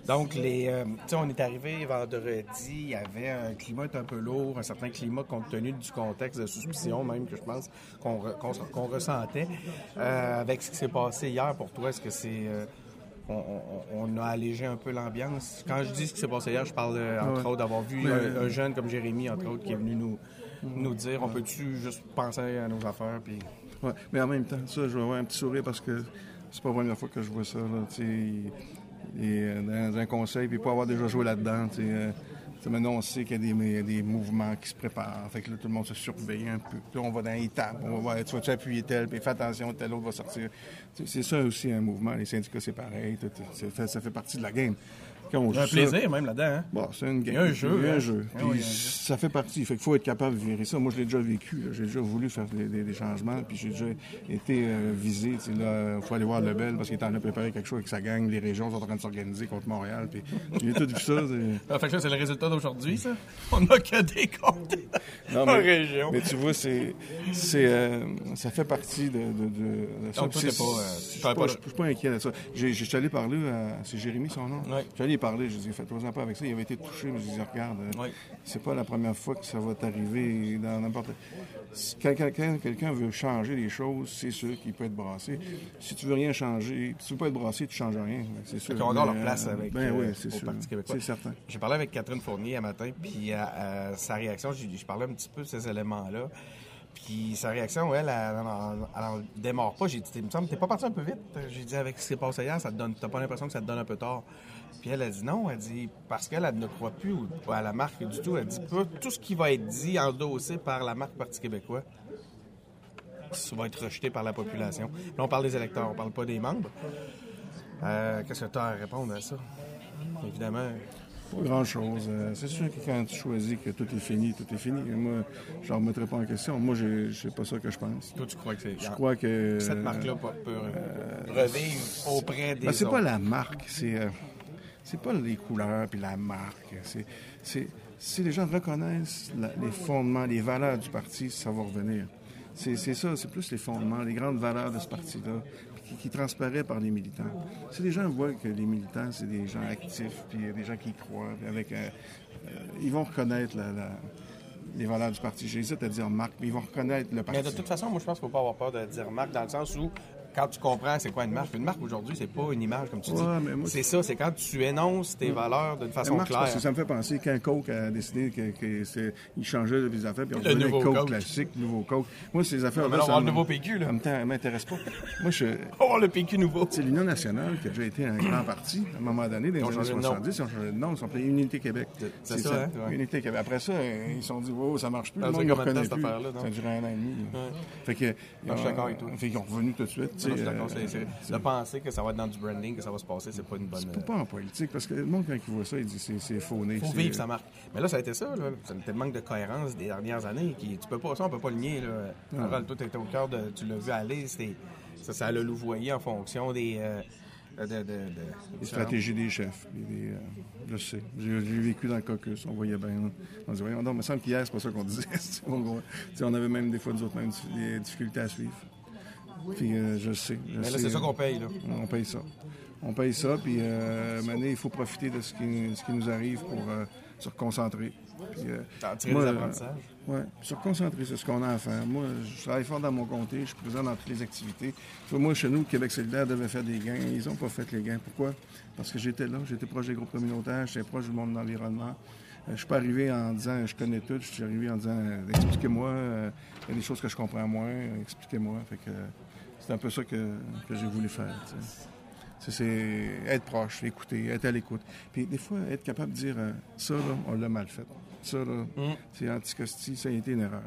Donc, les, euh, on est arrivé vendredi, il y avait un climat un peu lourd, un certain climat compte tenu du contexte de suspicion même que je pense qu'on re- qu'on qu'on ressentait. Euh, avec ce qui s'est passé hier, pour toi, est-ce que c'est... euh, on, on- on a allégé un peu l'ambiance? Quand je dis ce qui s'est passé hier, je parle entre Ouais. autres d'avoir vu un, un jeune comme Jérémy, entre autres, qui est venu nous, nous dire on peut-tu juste penser à nos affaires puis Ouais, mais en même temps, ça, je vais avoir un petit sourire parce que c'est pas la première fois que je vois ça. Là, il est dans un conseil, puis pas avoir déjà joué là-dedans. euh, maintenant, on sait qu'il y a des, mouvements qui se préparent. Que là, tout le monde se surveille un peu. Puis on va dans les tables. On va voir, tu vas-tu appuyer tel, puis fais attention, tel autre va sortir. C'est ça aussi un mouvement. Les syndicats, c'est pareil. ça fait partie de la game. Un ça- plaisir même là-dedans. Hein? Bon, c'est une game. Il y a un jeu, Il y a hein? jeu. Ah Puis oui, il y a un jeu. ça fait partie. Fait qu'il faut être capable de virer ça. Moi, je l'ai déjà vécu. là. J'ai déjà voulu faire des, des- des changements. Puis j'ai déjà été euh, visé. Là, il faut aller voir Lebel parce qu'il est en train de préparer quelque chose avec sa gang. Les régions sont en train de s'organiser contre Montréal. Puis j'ai tout vu ça. Ah, fait que ça, c'est le résultat d'aujourd'hui, ça? On n'a que des comptes Non, en mais, région. mais tu vois, c'est, c'est, euh, ça fait partie de, de, de- de ça. Donc, toi, pas, euh, je suis t'avais pas, pas- je suis pas inquiet de ça. J'ai, je suis allé parler à, c'est Jérémy son nom? Je y parler, je dis, faites-toi pas avec ça. Il avait été touché, mais je dis, regarde, euh, c'est pas la première fois que ça va t'arriver dans n'importe. Si- Quand quelqu'un, veut changer les choses, c'est sûr qu'il peut être brassé. Si tu veux rien changer, si tu veux pas être brassé, tu changes rien. C'est sûr. Ils ont leur place euh, avec Ben euh, oui, c'est au sûr. C'est certain. J'ai parlé avec Catherine Fournier un matin, puis euh, euh, sa réaction, je, je parlais un petit peu de ces éléments-là. Puis sa réaction, elle, elle, elle, elle en démarre pas. J'ai dit, il me semble, t'es pas parti un peu vite. J'ai dit, avec ce qui s'est passé hier, ça te donne, t'as pas l'impression que ça te donne un peu tard. Puis elle a dit non, elle dit parce qu'elle elle ne croit plus à la marque du tout. Elle dit pas tout ce qui va être dit, endossé par la marque Parti québécois, ça va être rejeté par la population. Là, on parle des électeurs, on parle pas des membres. Euh, Qu'est-ce que tu as à répondre à ça? Évidemment. Pas grand-chose. Euh, c'est sûr que quand tu choisis que tout est fini, tout est fini. Et moi, je ne remettrai pas en question. Moi, j'ai- c'est pas ça que je pense. Toi, tu crois que c'est. Je crois que... Cette marque-là peut, peut revivre auprès des Ben, c'est pas la marque, c'est euh, c'est pas les couleurs puis la marque. C'est si les gens reconnaissent la- les fondements, les valeurs du parti, ça va revenir. C'est ça, c'est plus les fondements, les grandes valeurs de ce parti-là qui, qui transparaît par les militants. Si les gens voient que les militants, c'est des gens actifs, puis des gens qui y croient, puis avec, euh, euh, ils vont reconnaître la- la- les valeurs du parti. J'hésite à dire marque, mais ils vont reconnaître le parti. Mais de toute façon, moi, je pense qu'il ne faut pas avoir peur de dire marque dans le sens où, quand tu comprends c'est quoi une marque, une marque aujourd'hui, c'est pas une image, comme tu dis. C'est ça, c'est quand tu énonces tes valeurs d'une façon marque, claire. parce que ça me fait penser quand Coke a décidé qu'il changeait les affaires, puis on Le nouveau Coke, Coke. classique, nouveau Coke. Moi, ces affaires-là. mais là, on ça le nouveau PQ, là. Ça ça m'intéresse pas. Moi, je. Oh, le PQ nouveau. C'est l'Union nationale qui a déjà été un grand parti à un moment donné, dans ont les années changé de nom. 70. Ils ont changé de nom, ils sont appelés Unité Québec. c'est ça, hein? Ouais. Unité Québec. Après ça, euh, ils se sont dit, oh, ça marche plus. Ça Le monde ne de reconnaît plus. cette affaire-là, non? Ça a duré un an et demi. Ouais. Fait que. Non, je suis d'accord avec toi. Fait qu'ils ont revenu tout de suite. Non, je suis d'accord. euh, c'est- c'est- De penser que ça va être dans du branding, que ça va se passer, c'est pas une bonne. Faut pas en politique, parce que le monde, quand il voit ça, il dit c'est c'est fauné. faut c'est- vivre sa marque. Mais là, ça a été ça, là. C'était le manque de cohérence des dernières années. Qui, tu peux pas, ça, on peut pas le nier, là. Harold, toi, t'étais au cœur de. Tu l'as vu aller, c'était. Ça, ça l'a louvoyé en fonction des. euh, de, de, de- Les stratégies des chefs. des, euh, je sais. J'ai j'ai vécu dans le caucus. On voyait bien. là. On disait, voyons, non, il me semble qu'hier, c'est pas ça qu'on disait. on, avait même des fois, nous autres, même des difficultés à suivre. Puis euh, je sais. je Mais là, c'est ça euh, qu'on paye, là. On paye ça. On paye ça, puis euh, maintenant, il faut profiter de ce qui, ce qui nous arrive pour euh, se reconcentrer. Puis, euh, tirer moi, des euh, apprentissages. oui, se reconcentrer sur ce qu'on a à faire. Moi, je travaille fort dans mon comté, je suis présent dans toutes les activités. Moi, chez nous, Québec solidaire devait faire des gains. Ils n'ont pas fait les gains. Pourquoi? Parce que j'étais là, j'étais proche des groupes communautaires, j'étais proche du monde de l'environnement. Euh, je suis pas arrivé en disant je connais tout, je suis arrivé en disant euh, expliquez-moi, euh, il y a des choses que je comprends moins, euh, expliquez-moi. Fait que euh, c'est un peu ça que, que j'ai voulu faire. C'est- être proche, écouter, être à l'écoute. Puis des fois, être capable de dire euh, ça, là, on l'a mal fait. Ça, là, c'est anticosti, ça a été une erreur.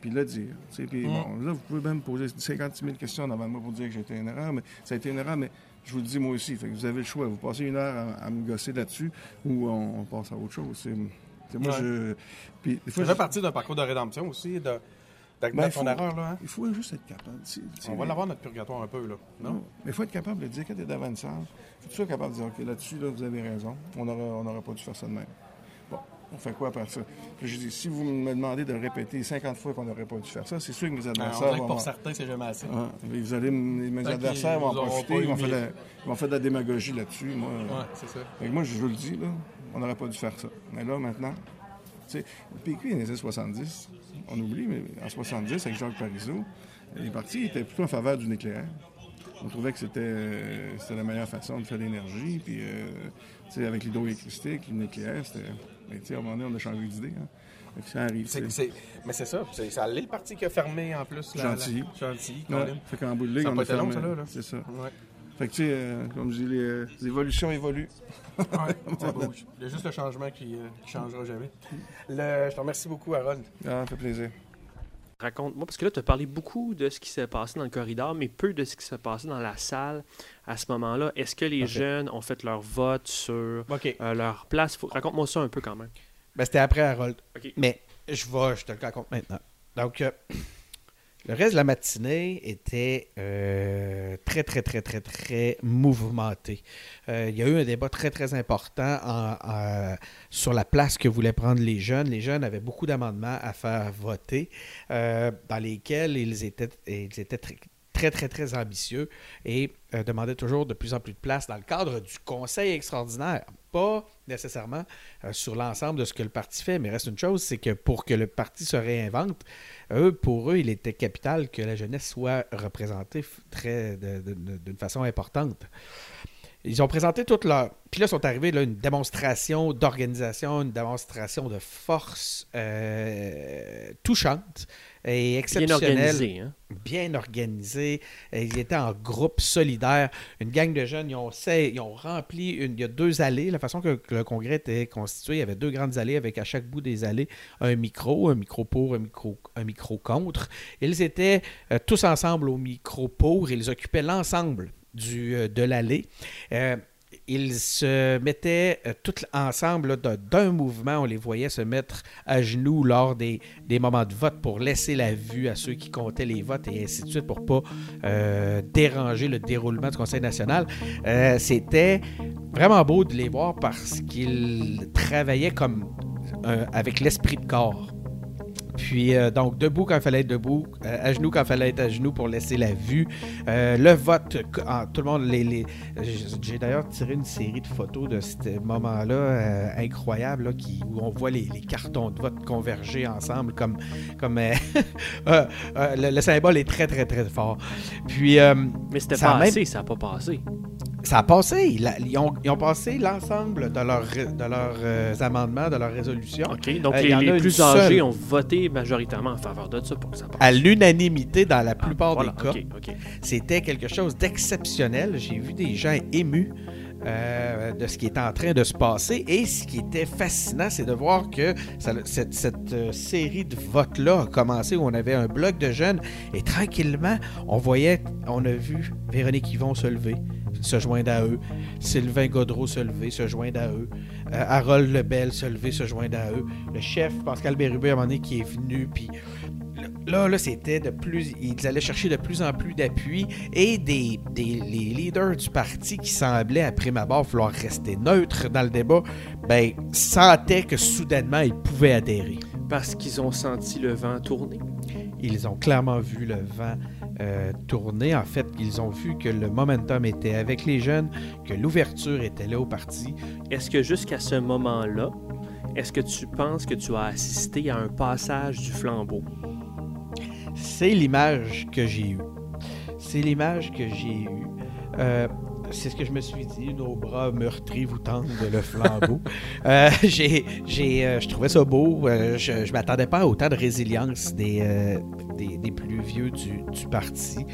Puis le dire. Puis Mm. bon, là, vous pouvez même poser 56 000 questions devant moi pour dire que j'ai été une erreur, mais ça a été une erreur, mais je vous le dis moi aussi. Fait que vous avez le choix. Vous passez une heure à, à me gosser là-dessus ou on, on passe à autre chose. C'est, moi, Ouais. je. Puis des Ça fait je- partie d'un parcours de rédemption aussi, de, Ben, il ton faut- erreur, là. hein? Il faut juste être capable. On va l'avoir, notre purgatoire, un peu, là. Non? non. Mais il faut être capable de dire quand tu es devant une salle, il faut sois capable de dire OK, là-dessus, là, vous avez raison. On n'aurait on n'aurait pas dû faire ça de même. Bon, on fait quoi après ça? Puis je dis, si vous me demandez de répéter 50 fois qu'on n'aurait pas dû faire ça, c'est sûr que mes Ah, adversaires. on dirait que vont pour certains, c'est jamais assez. Ah, vous allez, mes adversaires vont en profiter, ils vont, faire de, humiliés. la- ils vont faire de la démagogie là-dessus. Moi, Ouais, c'est ça. Fait que moi, je vous le dis, là, on n'aurait pas dû faire ça. Mais là, maintenant, tu sais, le PQ, dans les années 70, on oublie, mais en 70, avec Jacques Parizeau, les partis étaient plutôt en faveur du nucléaire. On trouvait que c'était euh, la meilleure façon de faire de l'énergie. Puis, euh, avec l'hydroélectricité, le nucléaire, c'était. Mais, tu sais, à un moment donné, on a changé d'idée. Hein. Ça arrive. Mais c'est ça. C'est, ça le parti qui a fermé en plus. la- la- Gentil. Gentil. Ouais, fait qu'en bout de ligne, Ça a on pas a fermé. C'est ça. Ouais. Fait que, tu sais, euh, comme je dis, les, euh, les évolutions évoluent. Ouais, ça bouge. Il y a juste le changement qui ne changera jamais. Le- je te remercie beaucoup, Harold. Ah, ça fait plaisir. Raconte-moi, parce que là, tu as parlé beaucoup de ce qui s'est passé dans le corridor, mais peu de ce qui s'est passé dans la salle à ce moment-là. Est-ce que les jeunes ont fait leur vote sur euh, leur place? Faut- Raconte-moi ça un peu quand même. Ben, c'était après Harold. Mais je vais, je te le raconte maintenant. Donc, euh, le reste de la matinée était euh, très, très, très, très, très mouvementé. Euh, il y a eu un débat très, très important sur la place que voulaient prendre les jeunes. Les jeunes avaient beaucoup d'amendements à faire voter, euh, dans lesquels ils étaient, ils étaient très, très, très, très ambitieux et euh, demandaient toujours de plus en plus de place dans le cadre du Conseil extraordinaire. Pas nécessairement euh, sur l'ensemble de ce que le parti fait, mais reste une chose, c'est que pour que le parti se réinvente, eux, pour eux, il était capital que la jeunesse soit représentée d'une façon importante. Ils ont présenté toute leur. Puis là, sont arrivés là, une démonstration d'organisation, une démonstration de force euh, touchante. et exceptionnel. organisé, hein? Bien organisé. Euh, Ils étaient en groupe solidaire. Une gang de jeunes, ils ont, sais- ils ont rempli une, il y a deux allées. La façon que, que le congrès était constitué, il y avait deux grandes allées avec à chaque bout des allées un micro, un micro pour, un micro, un micro contre. Ils étaient euh, tous ensemble au micro pour. Ils occupaient l'ensemble euh, de l'allée. Euh, ils se mettaient euh, tous ensemble d'un mouvement. On les voyait se mettre à genoux lors des, moments de vote pour laisser la vue à ceux qui comptaient les votes et ainsi de suite pour pas euh, déranger le déroulement du Conseil national. C'était vraiment beau de les voir parce qu'ils travaillaient comme avec l'esprit de corps. Puis, euh, donc, debout quand il fallait être debout, euh, à genoux quand il fallait être à genoux pour laisser la vue. Euh, le vote, en- tout le monde, les, les- j'ai d'ailleurs tiré une série de photos de ce moment-là incroyable, là, qui, où on voit les, les cartons de vote converger ensemble comme, comme le, le symbole est très, très, très fort. Puis, Mais c'était pas même- assez, ça n'a pas passé. Ça a passé. Ils, ils ont, ils ont passé l'ensemble de, leurs ré- de leurs euh, amendements, de leurs résolutions. OK, donc Euh, les, plus seule âgés ont voté majoritairement en faveur de ça pour que ça passe. à l'unanimité dans la plupart voilà, des cas. C'était quelque chose d'exceptionnel. J'ai vu des gens émus euh, de ce qui est en train de se passer. Et ce qui était fascinant, c'est de voir que ça- cette, cette, euh, série de votes-là a commencé où on avait un bloc de jeunes et tranquillement, on voyait, on a vu Véronique Yvon se lever, se joindre à eux, Sylvain Godreau se lever, se joindre à eux, euh, Harold Lebel se lever, se joindre à eux, le chef Pascal Bérubé à un moment donné qui est venu, puis Là, là, c'était de plus. Ils allaient chercher de plus en plus d'appui et des, des- les leaders du parti qui semblaient, à prime abord, vouloir rester neutres dans le débat, ben, sentaient que soudainement, ils pouvaient adhérer. Parce qu'ils ont senti le vent tourner. Ils ont clairement vu le vent euh, tourner. En fait, ils ont vu que le momentum était avec les jeunes, que l'ouverture était là au parti. Est-ce que jusqu'à ce moment-là, est-ce que tu penses que tu as assisté à un passage du flambeau? C'est l'image que j'ai eue. C'est l'image que j'ai eue. Euh, c'est ce que je me suis dit, nos bras meurtris vous tendent le flambeau. Euh, j'ai, j'ai, euh, je trouvais ça beau. Euh, je ne m'attendais pas à autant de résilience des, des, des plus vieux du, du parti.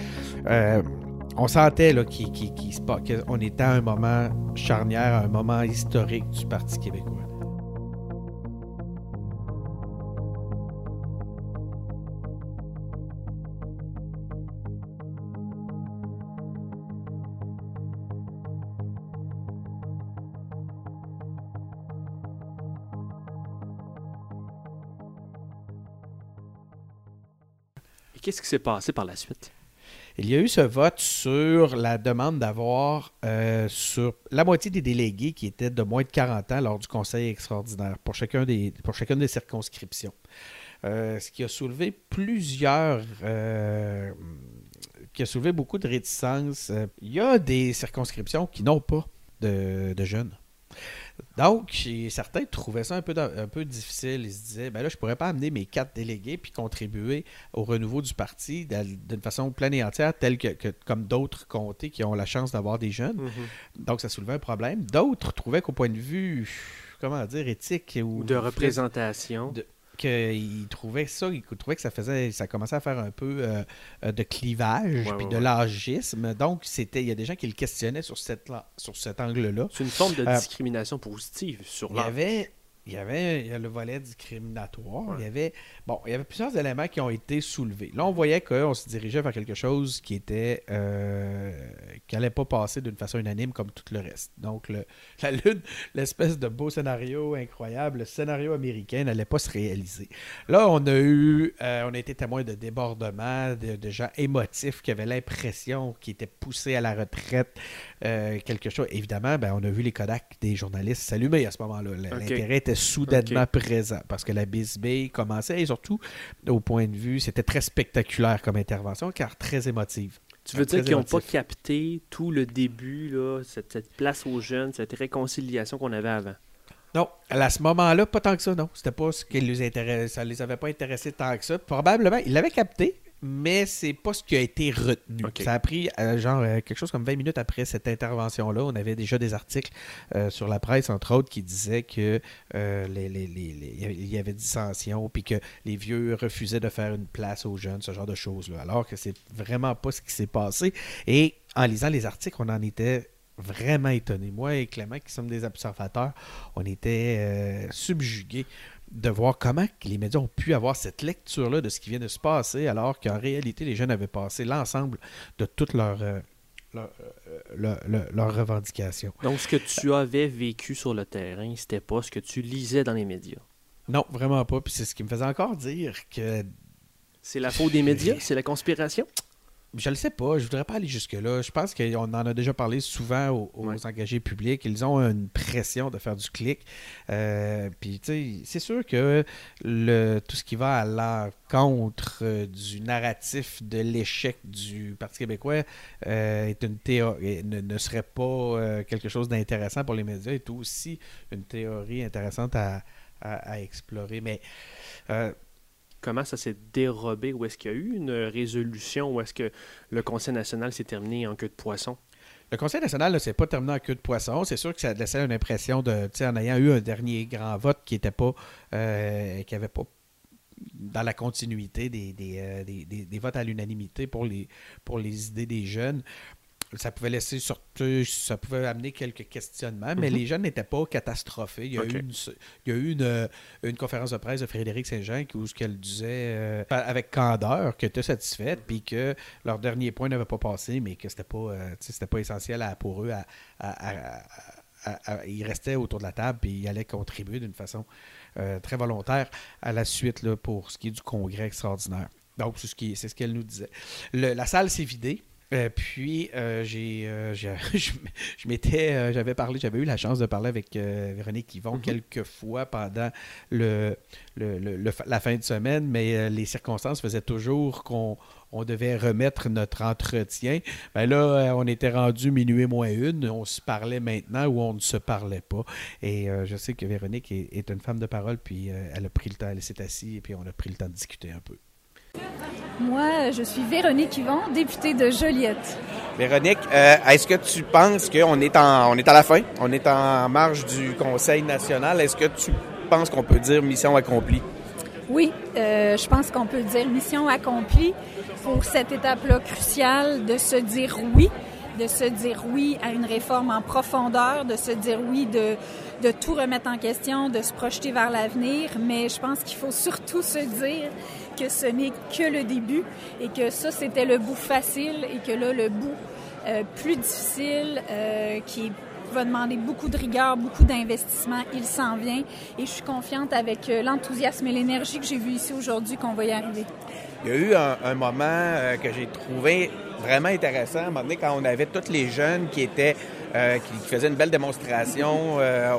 On sentait là, qu'on était à un moment charnière, à un moment historique du Parti québécois. Qu'est-ce qui s'est passé par la suite? Il y a eu ce vote sur la demande d'avoir euh, sur la moitié des délégués qui étaient de moins de 40 ans lors du Conseil extraordinaire pour, chacun des, pour chacune des circonscriptions. Euh, ce qui a soulevé plusieurs. euh, qui a soulevé beaucoup de réticences. Il y a des circonscriptions qui n'ont pas de jeunes. Donc, certains trouvaient ça un peu, un peu difficile. Ils se disaient, ben là, je pourrais pas amener mes quatre délégués puis contribuer au renouveau du parti d'une façon pleine et entière, telle que, que- comme d'autres comtés qui ont la chance d'avoir des jeunes. Mhm. Donc, ça soulevait un problème. D'autres trouvaient qu'au point de vue, comment dire, éthique ou Ou de représentation. de- qu'ils trouvaient ça, ils trouvaient que ça faisait, ça commençait à faire un peu euh, euh, de clivage puis de ouais. l'âgisme. Donc, c'était, il y a des gens qui le questionnaient sur, cette, la- sur cet angle-là. C'est une forme de Euh, discrimination positive sur il y l'âge. avait il y avait il y a le volet discriminatoire. Il y avait bon, il y avait plusieurs éléments qui ont été soulevés. Là, on voyait qu'on se dirigeait vers quelque chose qui était euh, qui allait pas passer d'une façon unanime comme tout le reste. Donc le, la lune, l'espèce de beau scénario incroyable, le scénario américain n'allait pas se réaliser. Là, on a eu euh, on a été témoin de débordements, de, de gens émotifs qui avaient l'impression qu'ils étaient poussés à la retraite, euh, quelque chose. Évidemment, ben, on a vu les Kodak des journalistes s'allumer à ce moment-là. L'intérêt était soudainement présent parce que la Bisbee commençait et surtout, au point de vue, c'était très spectaculaire comme intervention car très émotive. Tu veux dire qu'ils n'ont pas capté tout le début, là, cette, cette place aux jeunes, cette réconciliation qu'on avait avant? Non, à ce moment-là, pas tant que ça, non. C'était pas ce qui les intéressait. Ça les avait pas intéressés tant que ça. Probablement, ils l'avaient capté, mais c'est pas ce qui a été retenu. Ça a pris euh, genre euh, quelque chose comme 20 minutes après cette intervention-là. On avait déjà des articles euh, sur la presse, entre autres, qui disaient que les- les- les- il y avait- dissension, puis que les vieux refusaient de faire une place aux jeunes, ce genre de choses-là. Alors que c'est vraiment pas ce qui s'est passé. Et en lisant les articles, on en était vraiment étonnés. Moi et Clément, qui sommes des observateurs, on était subjugués de voir comment les médias ont pu avoir cette lecture-là de ce qui vient de se passer, alors qu'en réalité, les jeunes avaient passé l'ensemble de toutes leurs euh, leur, euh, leur- leur- leurs revendications. Donc, ce que tu avais vécu sur le terrain, c'était pas ce que tu lisais dans les médias? Non, vraiment pas. Puis c'est ce qui me faisait encore dire que. C'est la faute des médias? C'est la conspiration? Je le sais pas, je voudrais pas aller jusque-là. Je pense qu'on en a déjà parlé souvent aux, aux engagés publics. Ils ont une pression de faire du clic. Euh, Puis, tu sais, c'est sûr que le, tout ce qui va à l'encontre euh, du narratif de l'échec du Parti québécois euh, est une théorie, ne, ne serait pas euh, quelque chose d'intéressant pour les médias, est aussi une théorie intéressante à, à- à explorer. Mais. Comment ça s'est dérobé? Ou est-ce qu'il y a eu une résolution? Ou est-ce que le Conseil national s'est terminé en queue de poisson? Le Conseil national ne s'est pas terminé en queue de poisson. C'est sûr que ça laissait une impression de, en ayant eu un dernier grand vote qui était pas, euh, qui pas dans la continuité des, euh, des- des- des votes à l'unanimité pour les idées des jeunes. Ça pouvait laisser surtout, ça pouvait amener quelques questionnements, mais Mhm. les jeunes n'étaient pas catastrophés. Il y a eu, une, il y a eu une, euh, une conférence de presse de Frédéric Saint-Jean où ce qu'elle disait euh, avec candeur qu'elle était satisfaite, puis que leur dernier point n'avait pas passé, mais que c'était pas, euh, c'était pas essentiel à- pour eux à, à- à- à- à- ils restaient autour de la table puis ils allaient contribuer d'une façon euh, très volontaire à la suite là, pour ce qui est du congrès extraordinaire. Donc, c'est ce c'est ce qu'elle nous disait. Le- la salle s'est vidée. Euh, puis euh, j'ai, euh, je, je m'étais, j'avais parlé, j'avais eu la chance de parler avec Véronique Yvon quelques fois pendant le, le- le- le fa- la fin de semaine, mais les circonstances faisaient toujours qu'on on devait remettre notre entretien. Ben là, on était rendu minuit moins une, on se parlait maintenant ou on ne se parlait pas. Et euh, je sais que Véronique est, est une femme de parole, puis euh, elle a pris le temps, elle s'est assise et puis on a pris le temps de discuter un peu. Moi, je suis Véronique Yvon, députée de Joliette. Véronique, euh, est-ce que tu penses qu'on est, en, on est à la fin? On est en marge du Conseil national. Est-ce que tu penses qu'on peut dire mission accomplie? Oui, euh, je pense qu'on peut dire mission accomplie pour cette étape-là cruciale de se dire oui, de se dire oui à une réforme en profondeur, de se dire oui de, de tout remettre en question, de se projeter vers l'avenir. Mais je pense qu'il faut surtout se dire que ce n'est que le début et que ça, c'était le bout facile et que là, le bout euh, plus difficile, euh, qui va demander beaucoup de rigueur, beaucoup d'investissement. Il s'en vient et je suis confiante avec euh, l'enthousiasme et l'énergie que j'ai vu ici aujourd'hui qu'on va y arriver. Il y a eu un, moment que j'ai trouvé vraiment intéressant, à un moment donné, quand on avait tous les jeunes qui étaient euh, qui, qui faisaient une belle démonstration euh,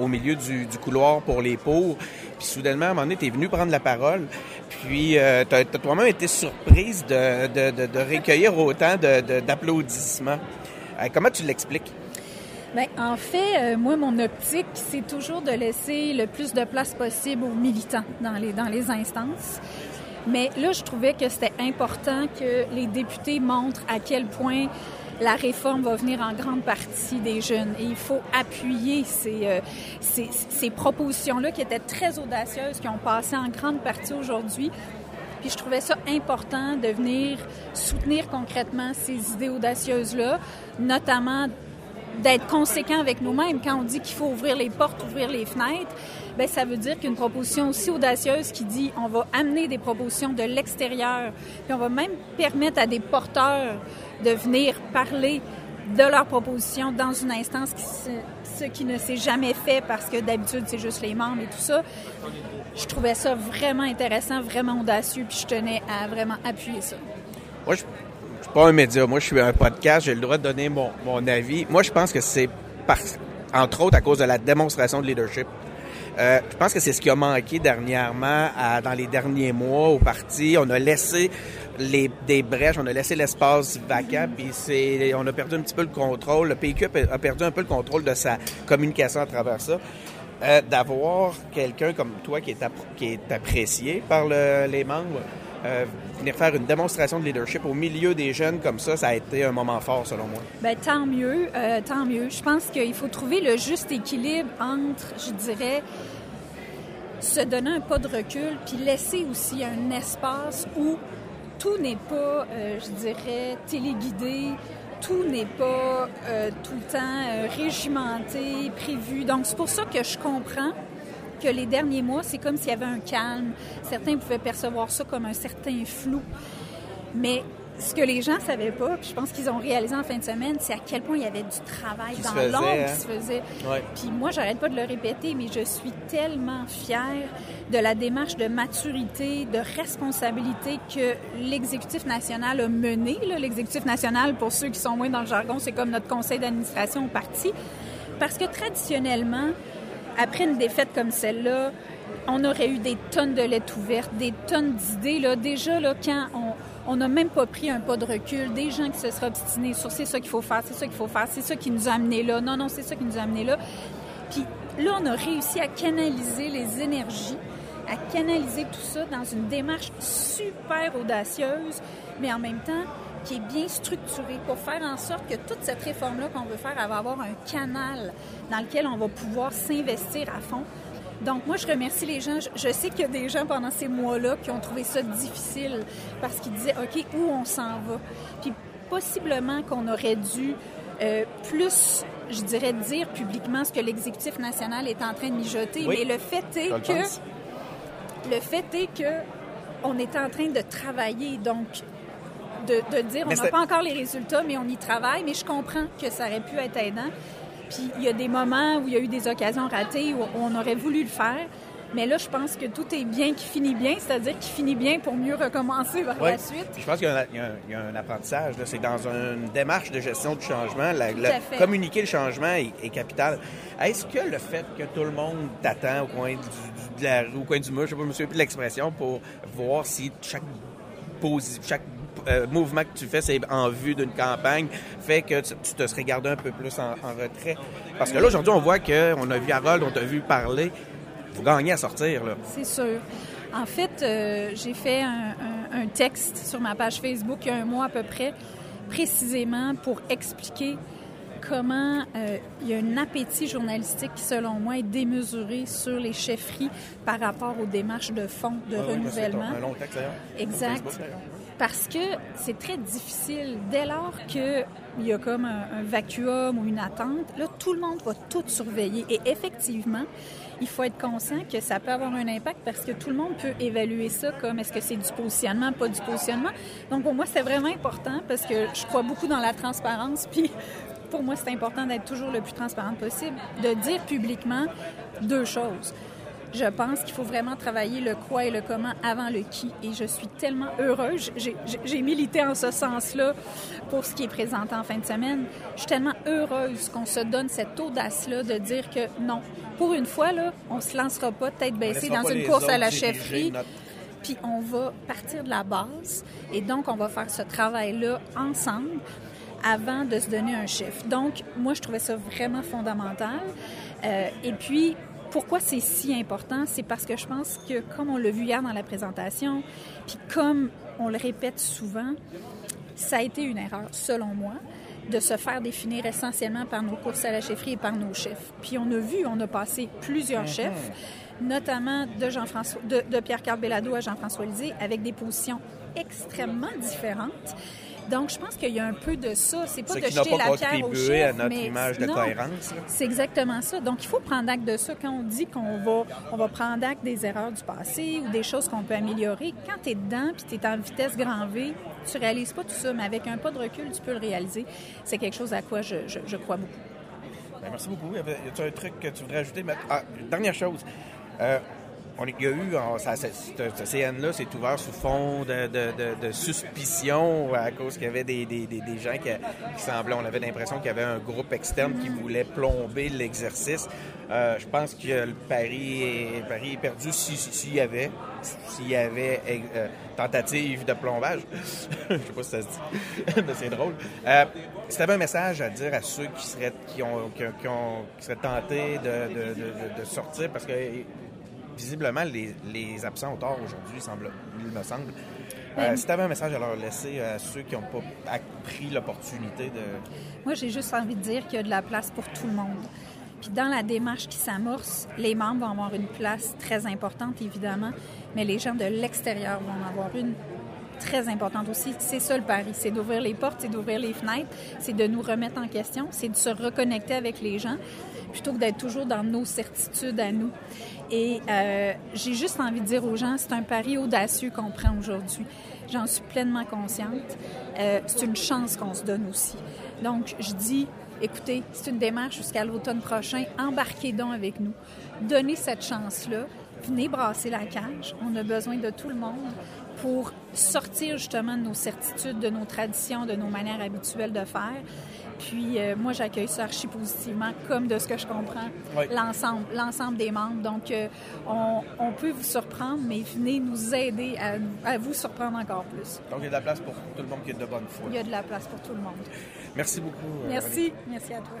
au, milieu du, couloir pour les pauvres. Puis soudainement, à un moment donné, tu es venu prendre la parole. Puis euh, tu as, toi-même été surprise de, de, recueillir autant d'applaudissements. Euh, comment tu l'expliques? Bien, en fait, moi, mon optique, c'est toujours de laisser le plus de place possible aux militants dans les, dans les instances. Mais là, je trouvais que c'était important que les députés montrent à quel point la réforme va venir en grande partie des jeunes. Et il faut appuyer ces, euh, ces, ces propositions-là qui étaient très audacieuses, qui ont passé en grande partie aujourd'hui. Puis je trouvais ça important de venir soutenir concrètement ces idées audacieuses-là, notamment d'être conséquent avec nous-mêmes. Quand on dit qu'il faut ouvrir les portes, ouvrir les fenêtres, ben ça veut dire qu'une proposition aussi audacieuse qui dit on va amener des propositions de l'extérieur, puis on va même permettre à des porteurs de venir parler de leurs propositions dans une instance, ce qui ne s'est jamais fait parce que d'habitude c'est juste les membres et tout ça. Je trouvais ça vraiment intéressant, vraiment audacieux, puis je tenais à vraiment appuyer ça. Moi, je je suis pas un média. Moi, je suis un podcast. J'ai le droit de donner mon, mon avis. Moi, je pense que c'est, entre autres, à cause de la démonstration de leadership. Euh, je pense que c'est ce qui a manqué dernièrement, à- dans les derniers mois au parti. On a laissé les, des brèches, on a laissé l'espace vacant, puis c'est, on a perdu un petit peu le contrôle. Le PQ a pe- a perdu un peu le contrôle de sa communication à travers ça. Euh, d'avoir quelqu'un comme toi qui est, qui est apprécié par le- les membres, euh, venir faire une démonstration de leadership au milieu des jeunes comme ça, ça a été un moment fort selon moi. Ben, tant mieux, euh, tant mieux. Je pense qu'il faut trouver le juste équilibre entre, je dirais, se donner un pas de recul, puis laisser aussi un espace où tout n'est pas, euh, je dirais, téléguidé, tout n'est pas tout le temps régimenté, prévu. Donc, c'est pour ça que je comprends que les derniers mois, c'est comme s'il y avait un calme. Certains pouvaient percevoir ça comme un certain flou. Mais ce que les gens savaient pas, puis je pense qu'ils ont réalisé en fin de semaine, c'est à quel point il y avait du travail Qui dans l'ombre hein? qui se faisait. Ouais. Puis moi, j'arrête pas de le répéter, mais je suis tellement fière de la démarche de maturité, de responsabilité que l'exécutif national a menée. L'exécutif national, pour ceux qui sont moins dans le jargon, c'est comme notre conseil d'administration au parti. Parce que traditionnellement, après une défaite comme celle-là, on aurait eu des tonnes de lettres ouvertes, des tonnes d'idées. Là. Déjà, là, quand on on n'a même pas pris un pas de recul, des gens qui se seraient obstinés sur c'est ça qu'il faut faire, c'est ça qu'il faut faire, c'est ça qui nous a amenés là, non, non, c'est ça qui nous a amenés là. Puis là, on a réussi à canaliser les énergies, à canaliser tout ça dans une démarche super audacieuse, mais en même temps qui est bien structurée pour faire en sorte que toute cette réforme-là qu'on veut faire, elle va avoir un canal dans lequel on va pouvoir s'investir à fond. Donc, moi, je remercie les gens. Je, sais qu'il y a des gens pendant ces mois-là qui ont trouvé ça difficile parce qu'ils disaient, OK, où on s'en va? Puis, possiblement qu'on aurait dû euh, plus, je dirais, dire publiquement ce que l'exécutif national est en train de mijoter. Oui. Mais le fait est Je que le fait est que on est en train de travailler, donc de, de dire Mais on n'a pas encore les résultats, mais on y travaille. Mais je comprends que ça aurait pu être aidant. Puis il y a des moments où il y a eu des occasions ratées où on aurait voulu le faire. Mais là, je pense que tout est bien qui finit bien, c'est-à-dire qui finit bien pour mieux recommencer vers Oui. la suite. Je pense qu'il y a un, y y a apprentissage. C'est dans une démarche de gestion du changement. La- la- communiquer le changement est, est capital. Est-ce que le fait que tout le monde t'attend au coin du, du- de la rue, au coin du mur, je sais pas, je me souviens plus de l'expression, pour voir si chaque chaque euh, mouvement que tu fais, c'est en vue d'une campagne, fait que tu, tu te serais gardé un peu plus en, en retrait. Parce que là, aujourd'hui, on voit qu'on a vu Harold, on t'a vu parler. Faut gagner à sortir, là. C'est sûr. En fait, euh, j'ai fait un, un- un texte sur ma page Facebook il y a un mois à peu près, précisément pour expliquer comment euh, il y a un appétit journalistique qui, selon moi, est démesuré sur les chefferies par rapport aux démarches de fonds de Ah oui, renouvellement. un long texte, d'ailleurs. Exact. Parce que c'est très difficile. Dès lors qu'il y a comme un, un vacuum ou une attente, là, tout le monde va tout surveiller. Et effectivement, il faut être conscient que ça peut avoir un impact parce que tout le monde peut évaluer ça comme est-ce que c'est du positionnement, pas du positionnement. Donc, pour moi, c'est vraiment important parce que je crois beaucoup dans la transparence. Puis, pour moi, c'est important d'être toujours le plus transparent possible, de dire publiquement deux choses. Je pense qu'il faut vraiment travailler le quoi et le comment avant le qui. Et je suis tellement heureuse. J'ai- milité en ce sens-là pour ce qui est présenté en fin de semaine. Je suis tellement heureuse qu'on se donne cette audace-là de dire que non, pour une fois, là, on se lancera pas tête baissée dans une course à la chefferie. Puis on va partir de la base. Et donc, on va faire ce travail-là ensemble avant de se donner un chiffre. Donc, moi, je trouvais ça vraiment fondamental. Euh, et puis, pourquoi c'est si important? C'est parce que je pense que, comme on l'a vu hier dans la présentation, puis comme on le répète souvent, ça a été une erreur, selon moi, de se faire définir essentiellement par nos courses à la chefferie et par nos chefs. Puis on a vu, on a passé plusieurs Mhm. chefs, notamment de Jean-François, de, de Pierre-Carl Bellado à Jean-François Lisée, avec des positions extrêmement différentes. Donc, je pense qu'il y a un peu de ça. C'est pas de jeter pas la pierre au chef, à notre mais image de non, cohérence. C'est exactement ça. Donc, il faut prendre acte de ça quand on dit qu'on va, on va prendre acte des erreurs du passé ou des choses qu'on peut améliorer. Quand tu es dedans puis tu es en vitesse grand V, tu réalises pas tout ça, mais avec un pas de recul, tu peux le réaliser. C'est quelque chose à quoi je, je- je crois beaucoup. Ben, merci beaucoup. Y a-t-il un truc que tu voudrais ajouter? Ah, dernière chose. Euh, on, il y a eu, en- ça, cette, cette CN-là s'est ouvert sous fond de, suspicion à cause qu'il y avait des, gens qui, qui semblaient, on avait l'impression qu'il y avait un groupe externe qui voulait plomber l'exercice. Euh, je pense que le pari est, perdu si- si- s'il y avait, s'il euh, tentative de plombage. je sais pas si ça se dit, c'est drôle. Euh, si un message à dire à ceux qui seraient, tentés de- de sortir, parce que visiblement, les, les absents ont tort aujourd'hui, semble, il me semble. Euh, si tu avais un message à leur laisser à ceux qui n'ont pas pris l'opportunité de... Moi, j'ai juste envie de dire qu'il y a de la place pour tout le monde. Puis dans la démarche qui s'amorce, les membres vont avoir une place très importante, évidemment, mais les gens de l'extérieur vont en avoir une très importante aussi. C'est ça le pari, c'est d'ouvrir les portes, c'est d'ouvrir les fenêtres, c'est de nous remettre en question, c'est de se reconnecter avec les gens plutôt que d'être toujours dans nos certitudes à nous. Et euh, j'ai juste envie de dire aux gens, c'est un pari audacieux qu'on prend aujourd'hui. J'en suis pleinement consciente. Euh, c'est une chance qu'on se donne aussi. Donc, je dis, écoutez, c'est une démarche jusqu'à l'automne prochain. Embarquez donc avec nous. Donnez cette chance-là. Venez brasser la cage. On a besoin de tout le monde pour sortir justement de nos certitudes, de nos traditions, de nos manières habituelles de faire puis euh, moi, j'accueille ça archi positivement, comme de ce que je comprends, l'ensemble, l'ensemble des membres. Donc, euh, on, peut vous surprendre, mais venez nous aider à, vous surprendre encore plus. Donc, il y a de la place pour tout le monde qui est de bonne foi. Il y a de la place pour tout le monde. Merci beaucoup. Euh, Merci. Merci à toi.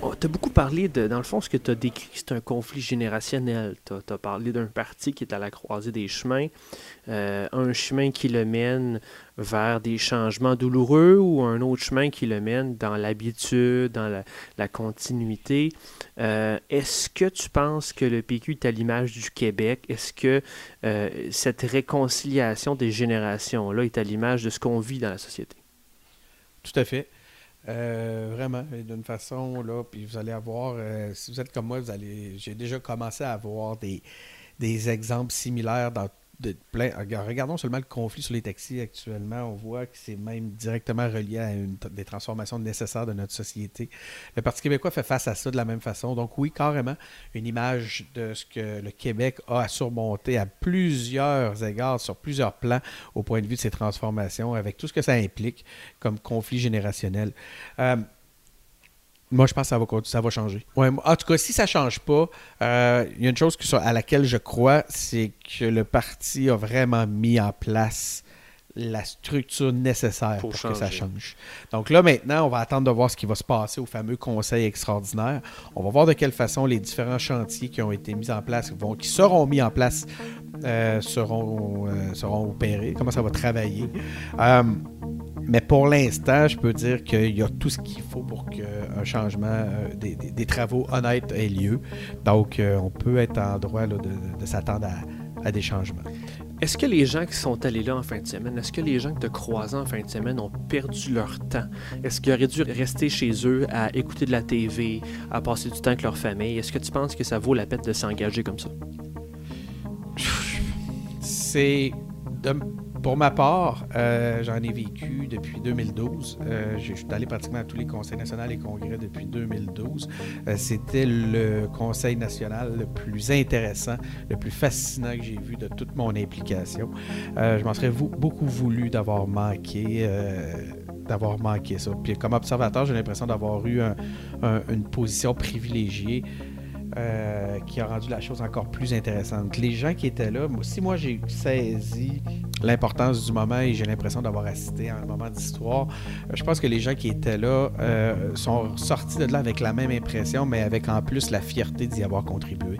Oh, tu as beaucoup parlé de, dans le fond, ce que tu as décrit, c'est un conflit générationnel. Tu as, parlé d'un parti qui est à la croisée des chemins, euh, un chemin qui le mène vers des changements douloureux ou un autre chemin qui le mène dans l'habitude, dans la, continuité. Euh, est-ce que tu penses que le PQ est à l'image du Québec? Est-ce que euh, cette réconciliation des générations-là est à l'image de ce qu'on vit dans la société? Tout à fait. Vraiment, d'une façon, là, puis vous allez avoir, si vous êtes comme moi, vous allez, j'ai déjà commencé à avoir des, des exemples similaires dans Regardons seulement le conflit sur les taxis actuellement. On voit que c'est même directement relié à des transformations nécessaires de notre société. Le Parti québécois fait face à ça de la même façon. Donc oui, carrément, une image de ce que le Québec a à surmonter à plusieurs égards, sur plusieurs plans, au point de vue de ces transformations, avec tout ce que ça implique comme conflit générationnel. Euh, moi, je pense que ça va, ça va changer. Ouais, en tout cas, si ça ne change pas, euh, il y a une chose à laquelle je crois, c'est que le parti a vraiment mis en place la structure nécessaire pour, que ça change. Donc là, maintenant, on va attendre de voir ce qui va se passer au fameux conseil extraordinaire. On va voir de quelle façon les différents chantiers qui ont été mis en place, vont, qui seront mis en place, euh, seront, euh, seront opérés, comment ça va travailler. Mais pour l'instant, je peux dire qu'il y a tout ce qu'il faut pour qu'un changement, euh, des, travaux honnêtes ait lieu. Donc, euh, on peut être en droit de, s'attendre à, des changements. Est-ce que les gens qui sont allés là en fin de semaine, est-ce que les gens que tu as croisés en fin de semaine ont perdu leur temps? Est-ce qu'ils auraient dû rester chez eux à écouter de la TV, à passer du temps avec leur famille? Est-ce que tu penses que ça vaut la peine de s'engager comme ça? C'est pour ma part, euh, j'en ai vécu depuis 2012. Euh, je suis allé pratiquement à tous les conseils nationaux et congrès depuis 2012. Euh, c'était le conseil national le plus intéressant, le plus fascinant que j'ai vu de toute mon implication. je m'en serais beaucoup voulu d'avoir manqué d'avoir manqué ça. Puis comme observateur, j'ai l'impression d'avoir eu une position privilégiée euh, qui a rendu la chose encore plus intéressante. Les gens qui étaient là, aussi moi j'ai saisi l'importance du moment et j'ai l'impression d'avoir assisté à un moment d'histoire. Euh, je pense que les gens qui étaient là euh, sont sortis de là avec la même impression, mais avec en plus la fierté d'y avoir contribué.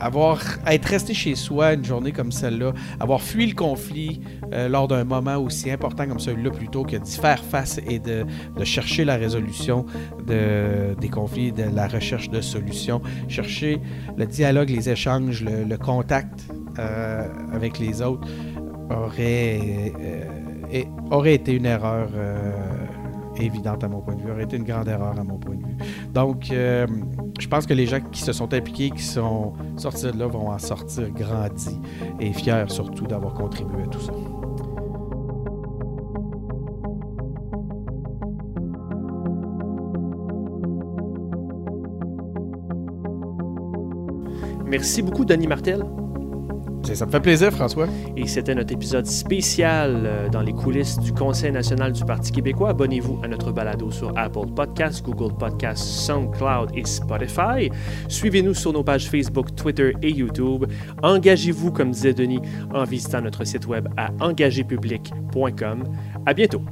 avoir être resté chez soi une journée comme celle-là, avoir fui le conflit lors d'un moment aussi important comme celui-là, plutôt que d'y faire face et de, chercher la résolution de, des conflits, de la recherche de solutions, chercher le dialogue, les échanges, le, contact euh, avec les autres aurait, euh, été une erreur euh, évidente à mon point de vue, aurait été une grande erreur à mon point de vue. Donc, je pense que les gens qui se sont impliqués, qui sont sortis de là, vont en sortir grandis et fiers surtout d'avoir contribué à tout ça. Merci beaucoup, Denis Martel. Ça me fait plaisir, François. Et c'était notre épisode spécial euh, dans les coulisses du Conseil national du Parti québécois. Abonnez-vous à notre balado sur Apple Podcasts, Google Podcasts, SoundCloud et Spotify. Suivez-nous sur nos pages Facebook, Twitter et YouTube. Engagez-vous, comme disait Denis, en visitant notre site web à engagépublic.com. À bientôt.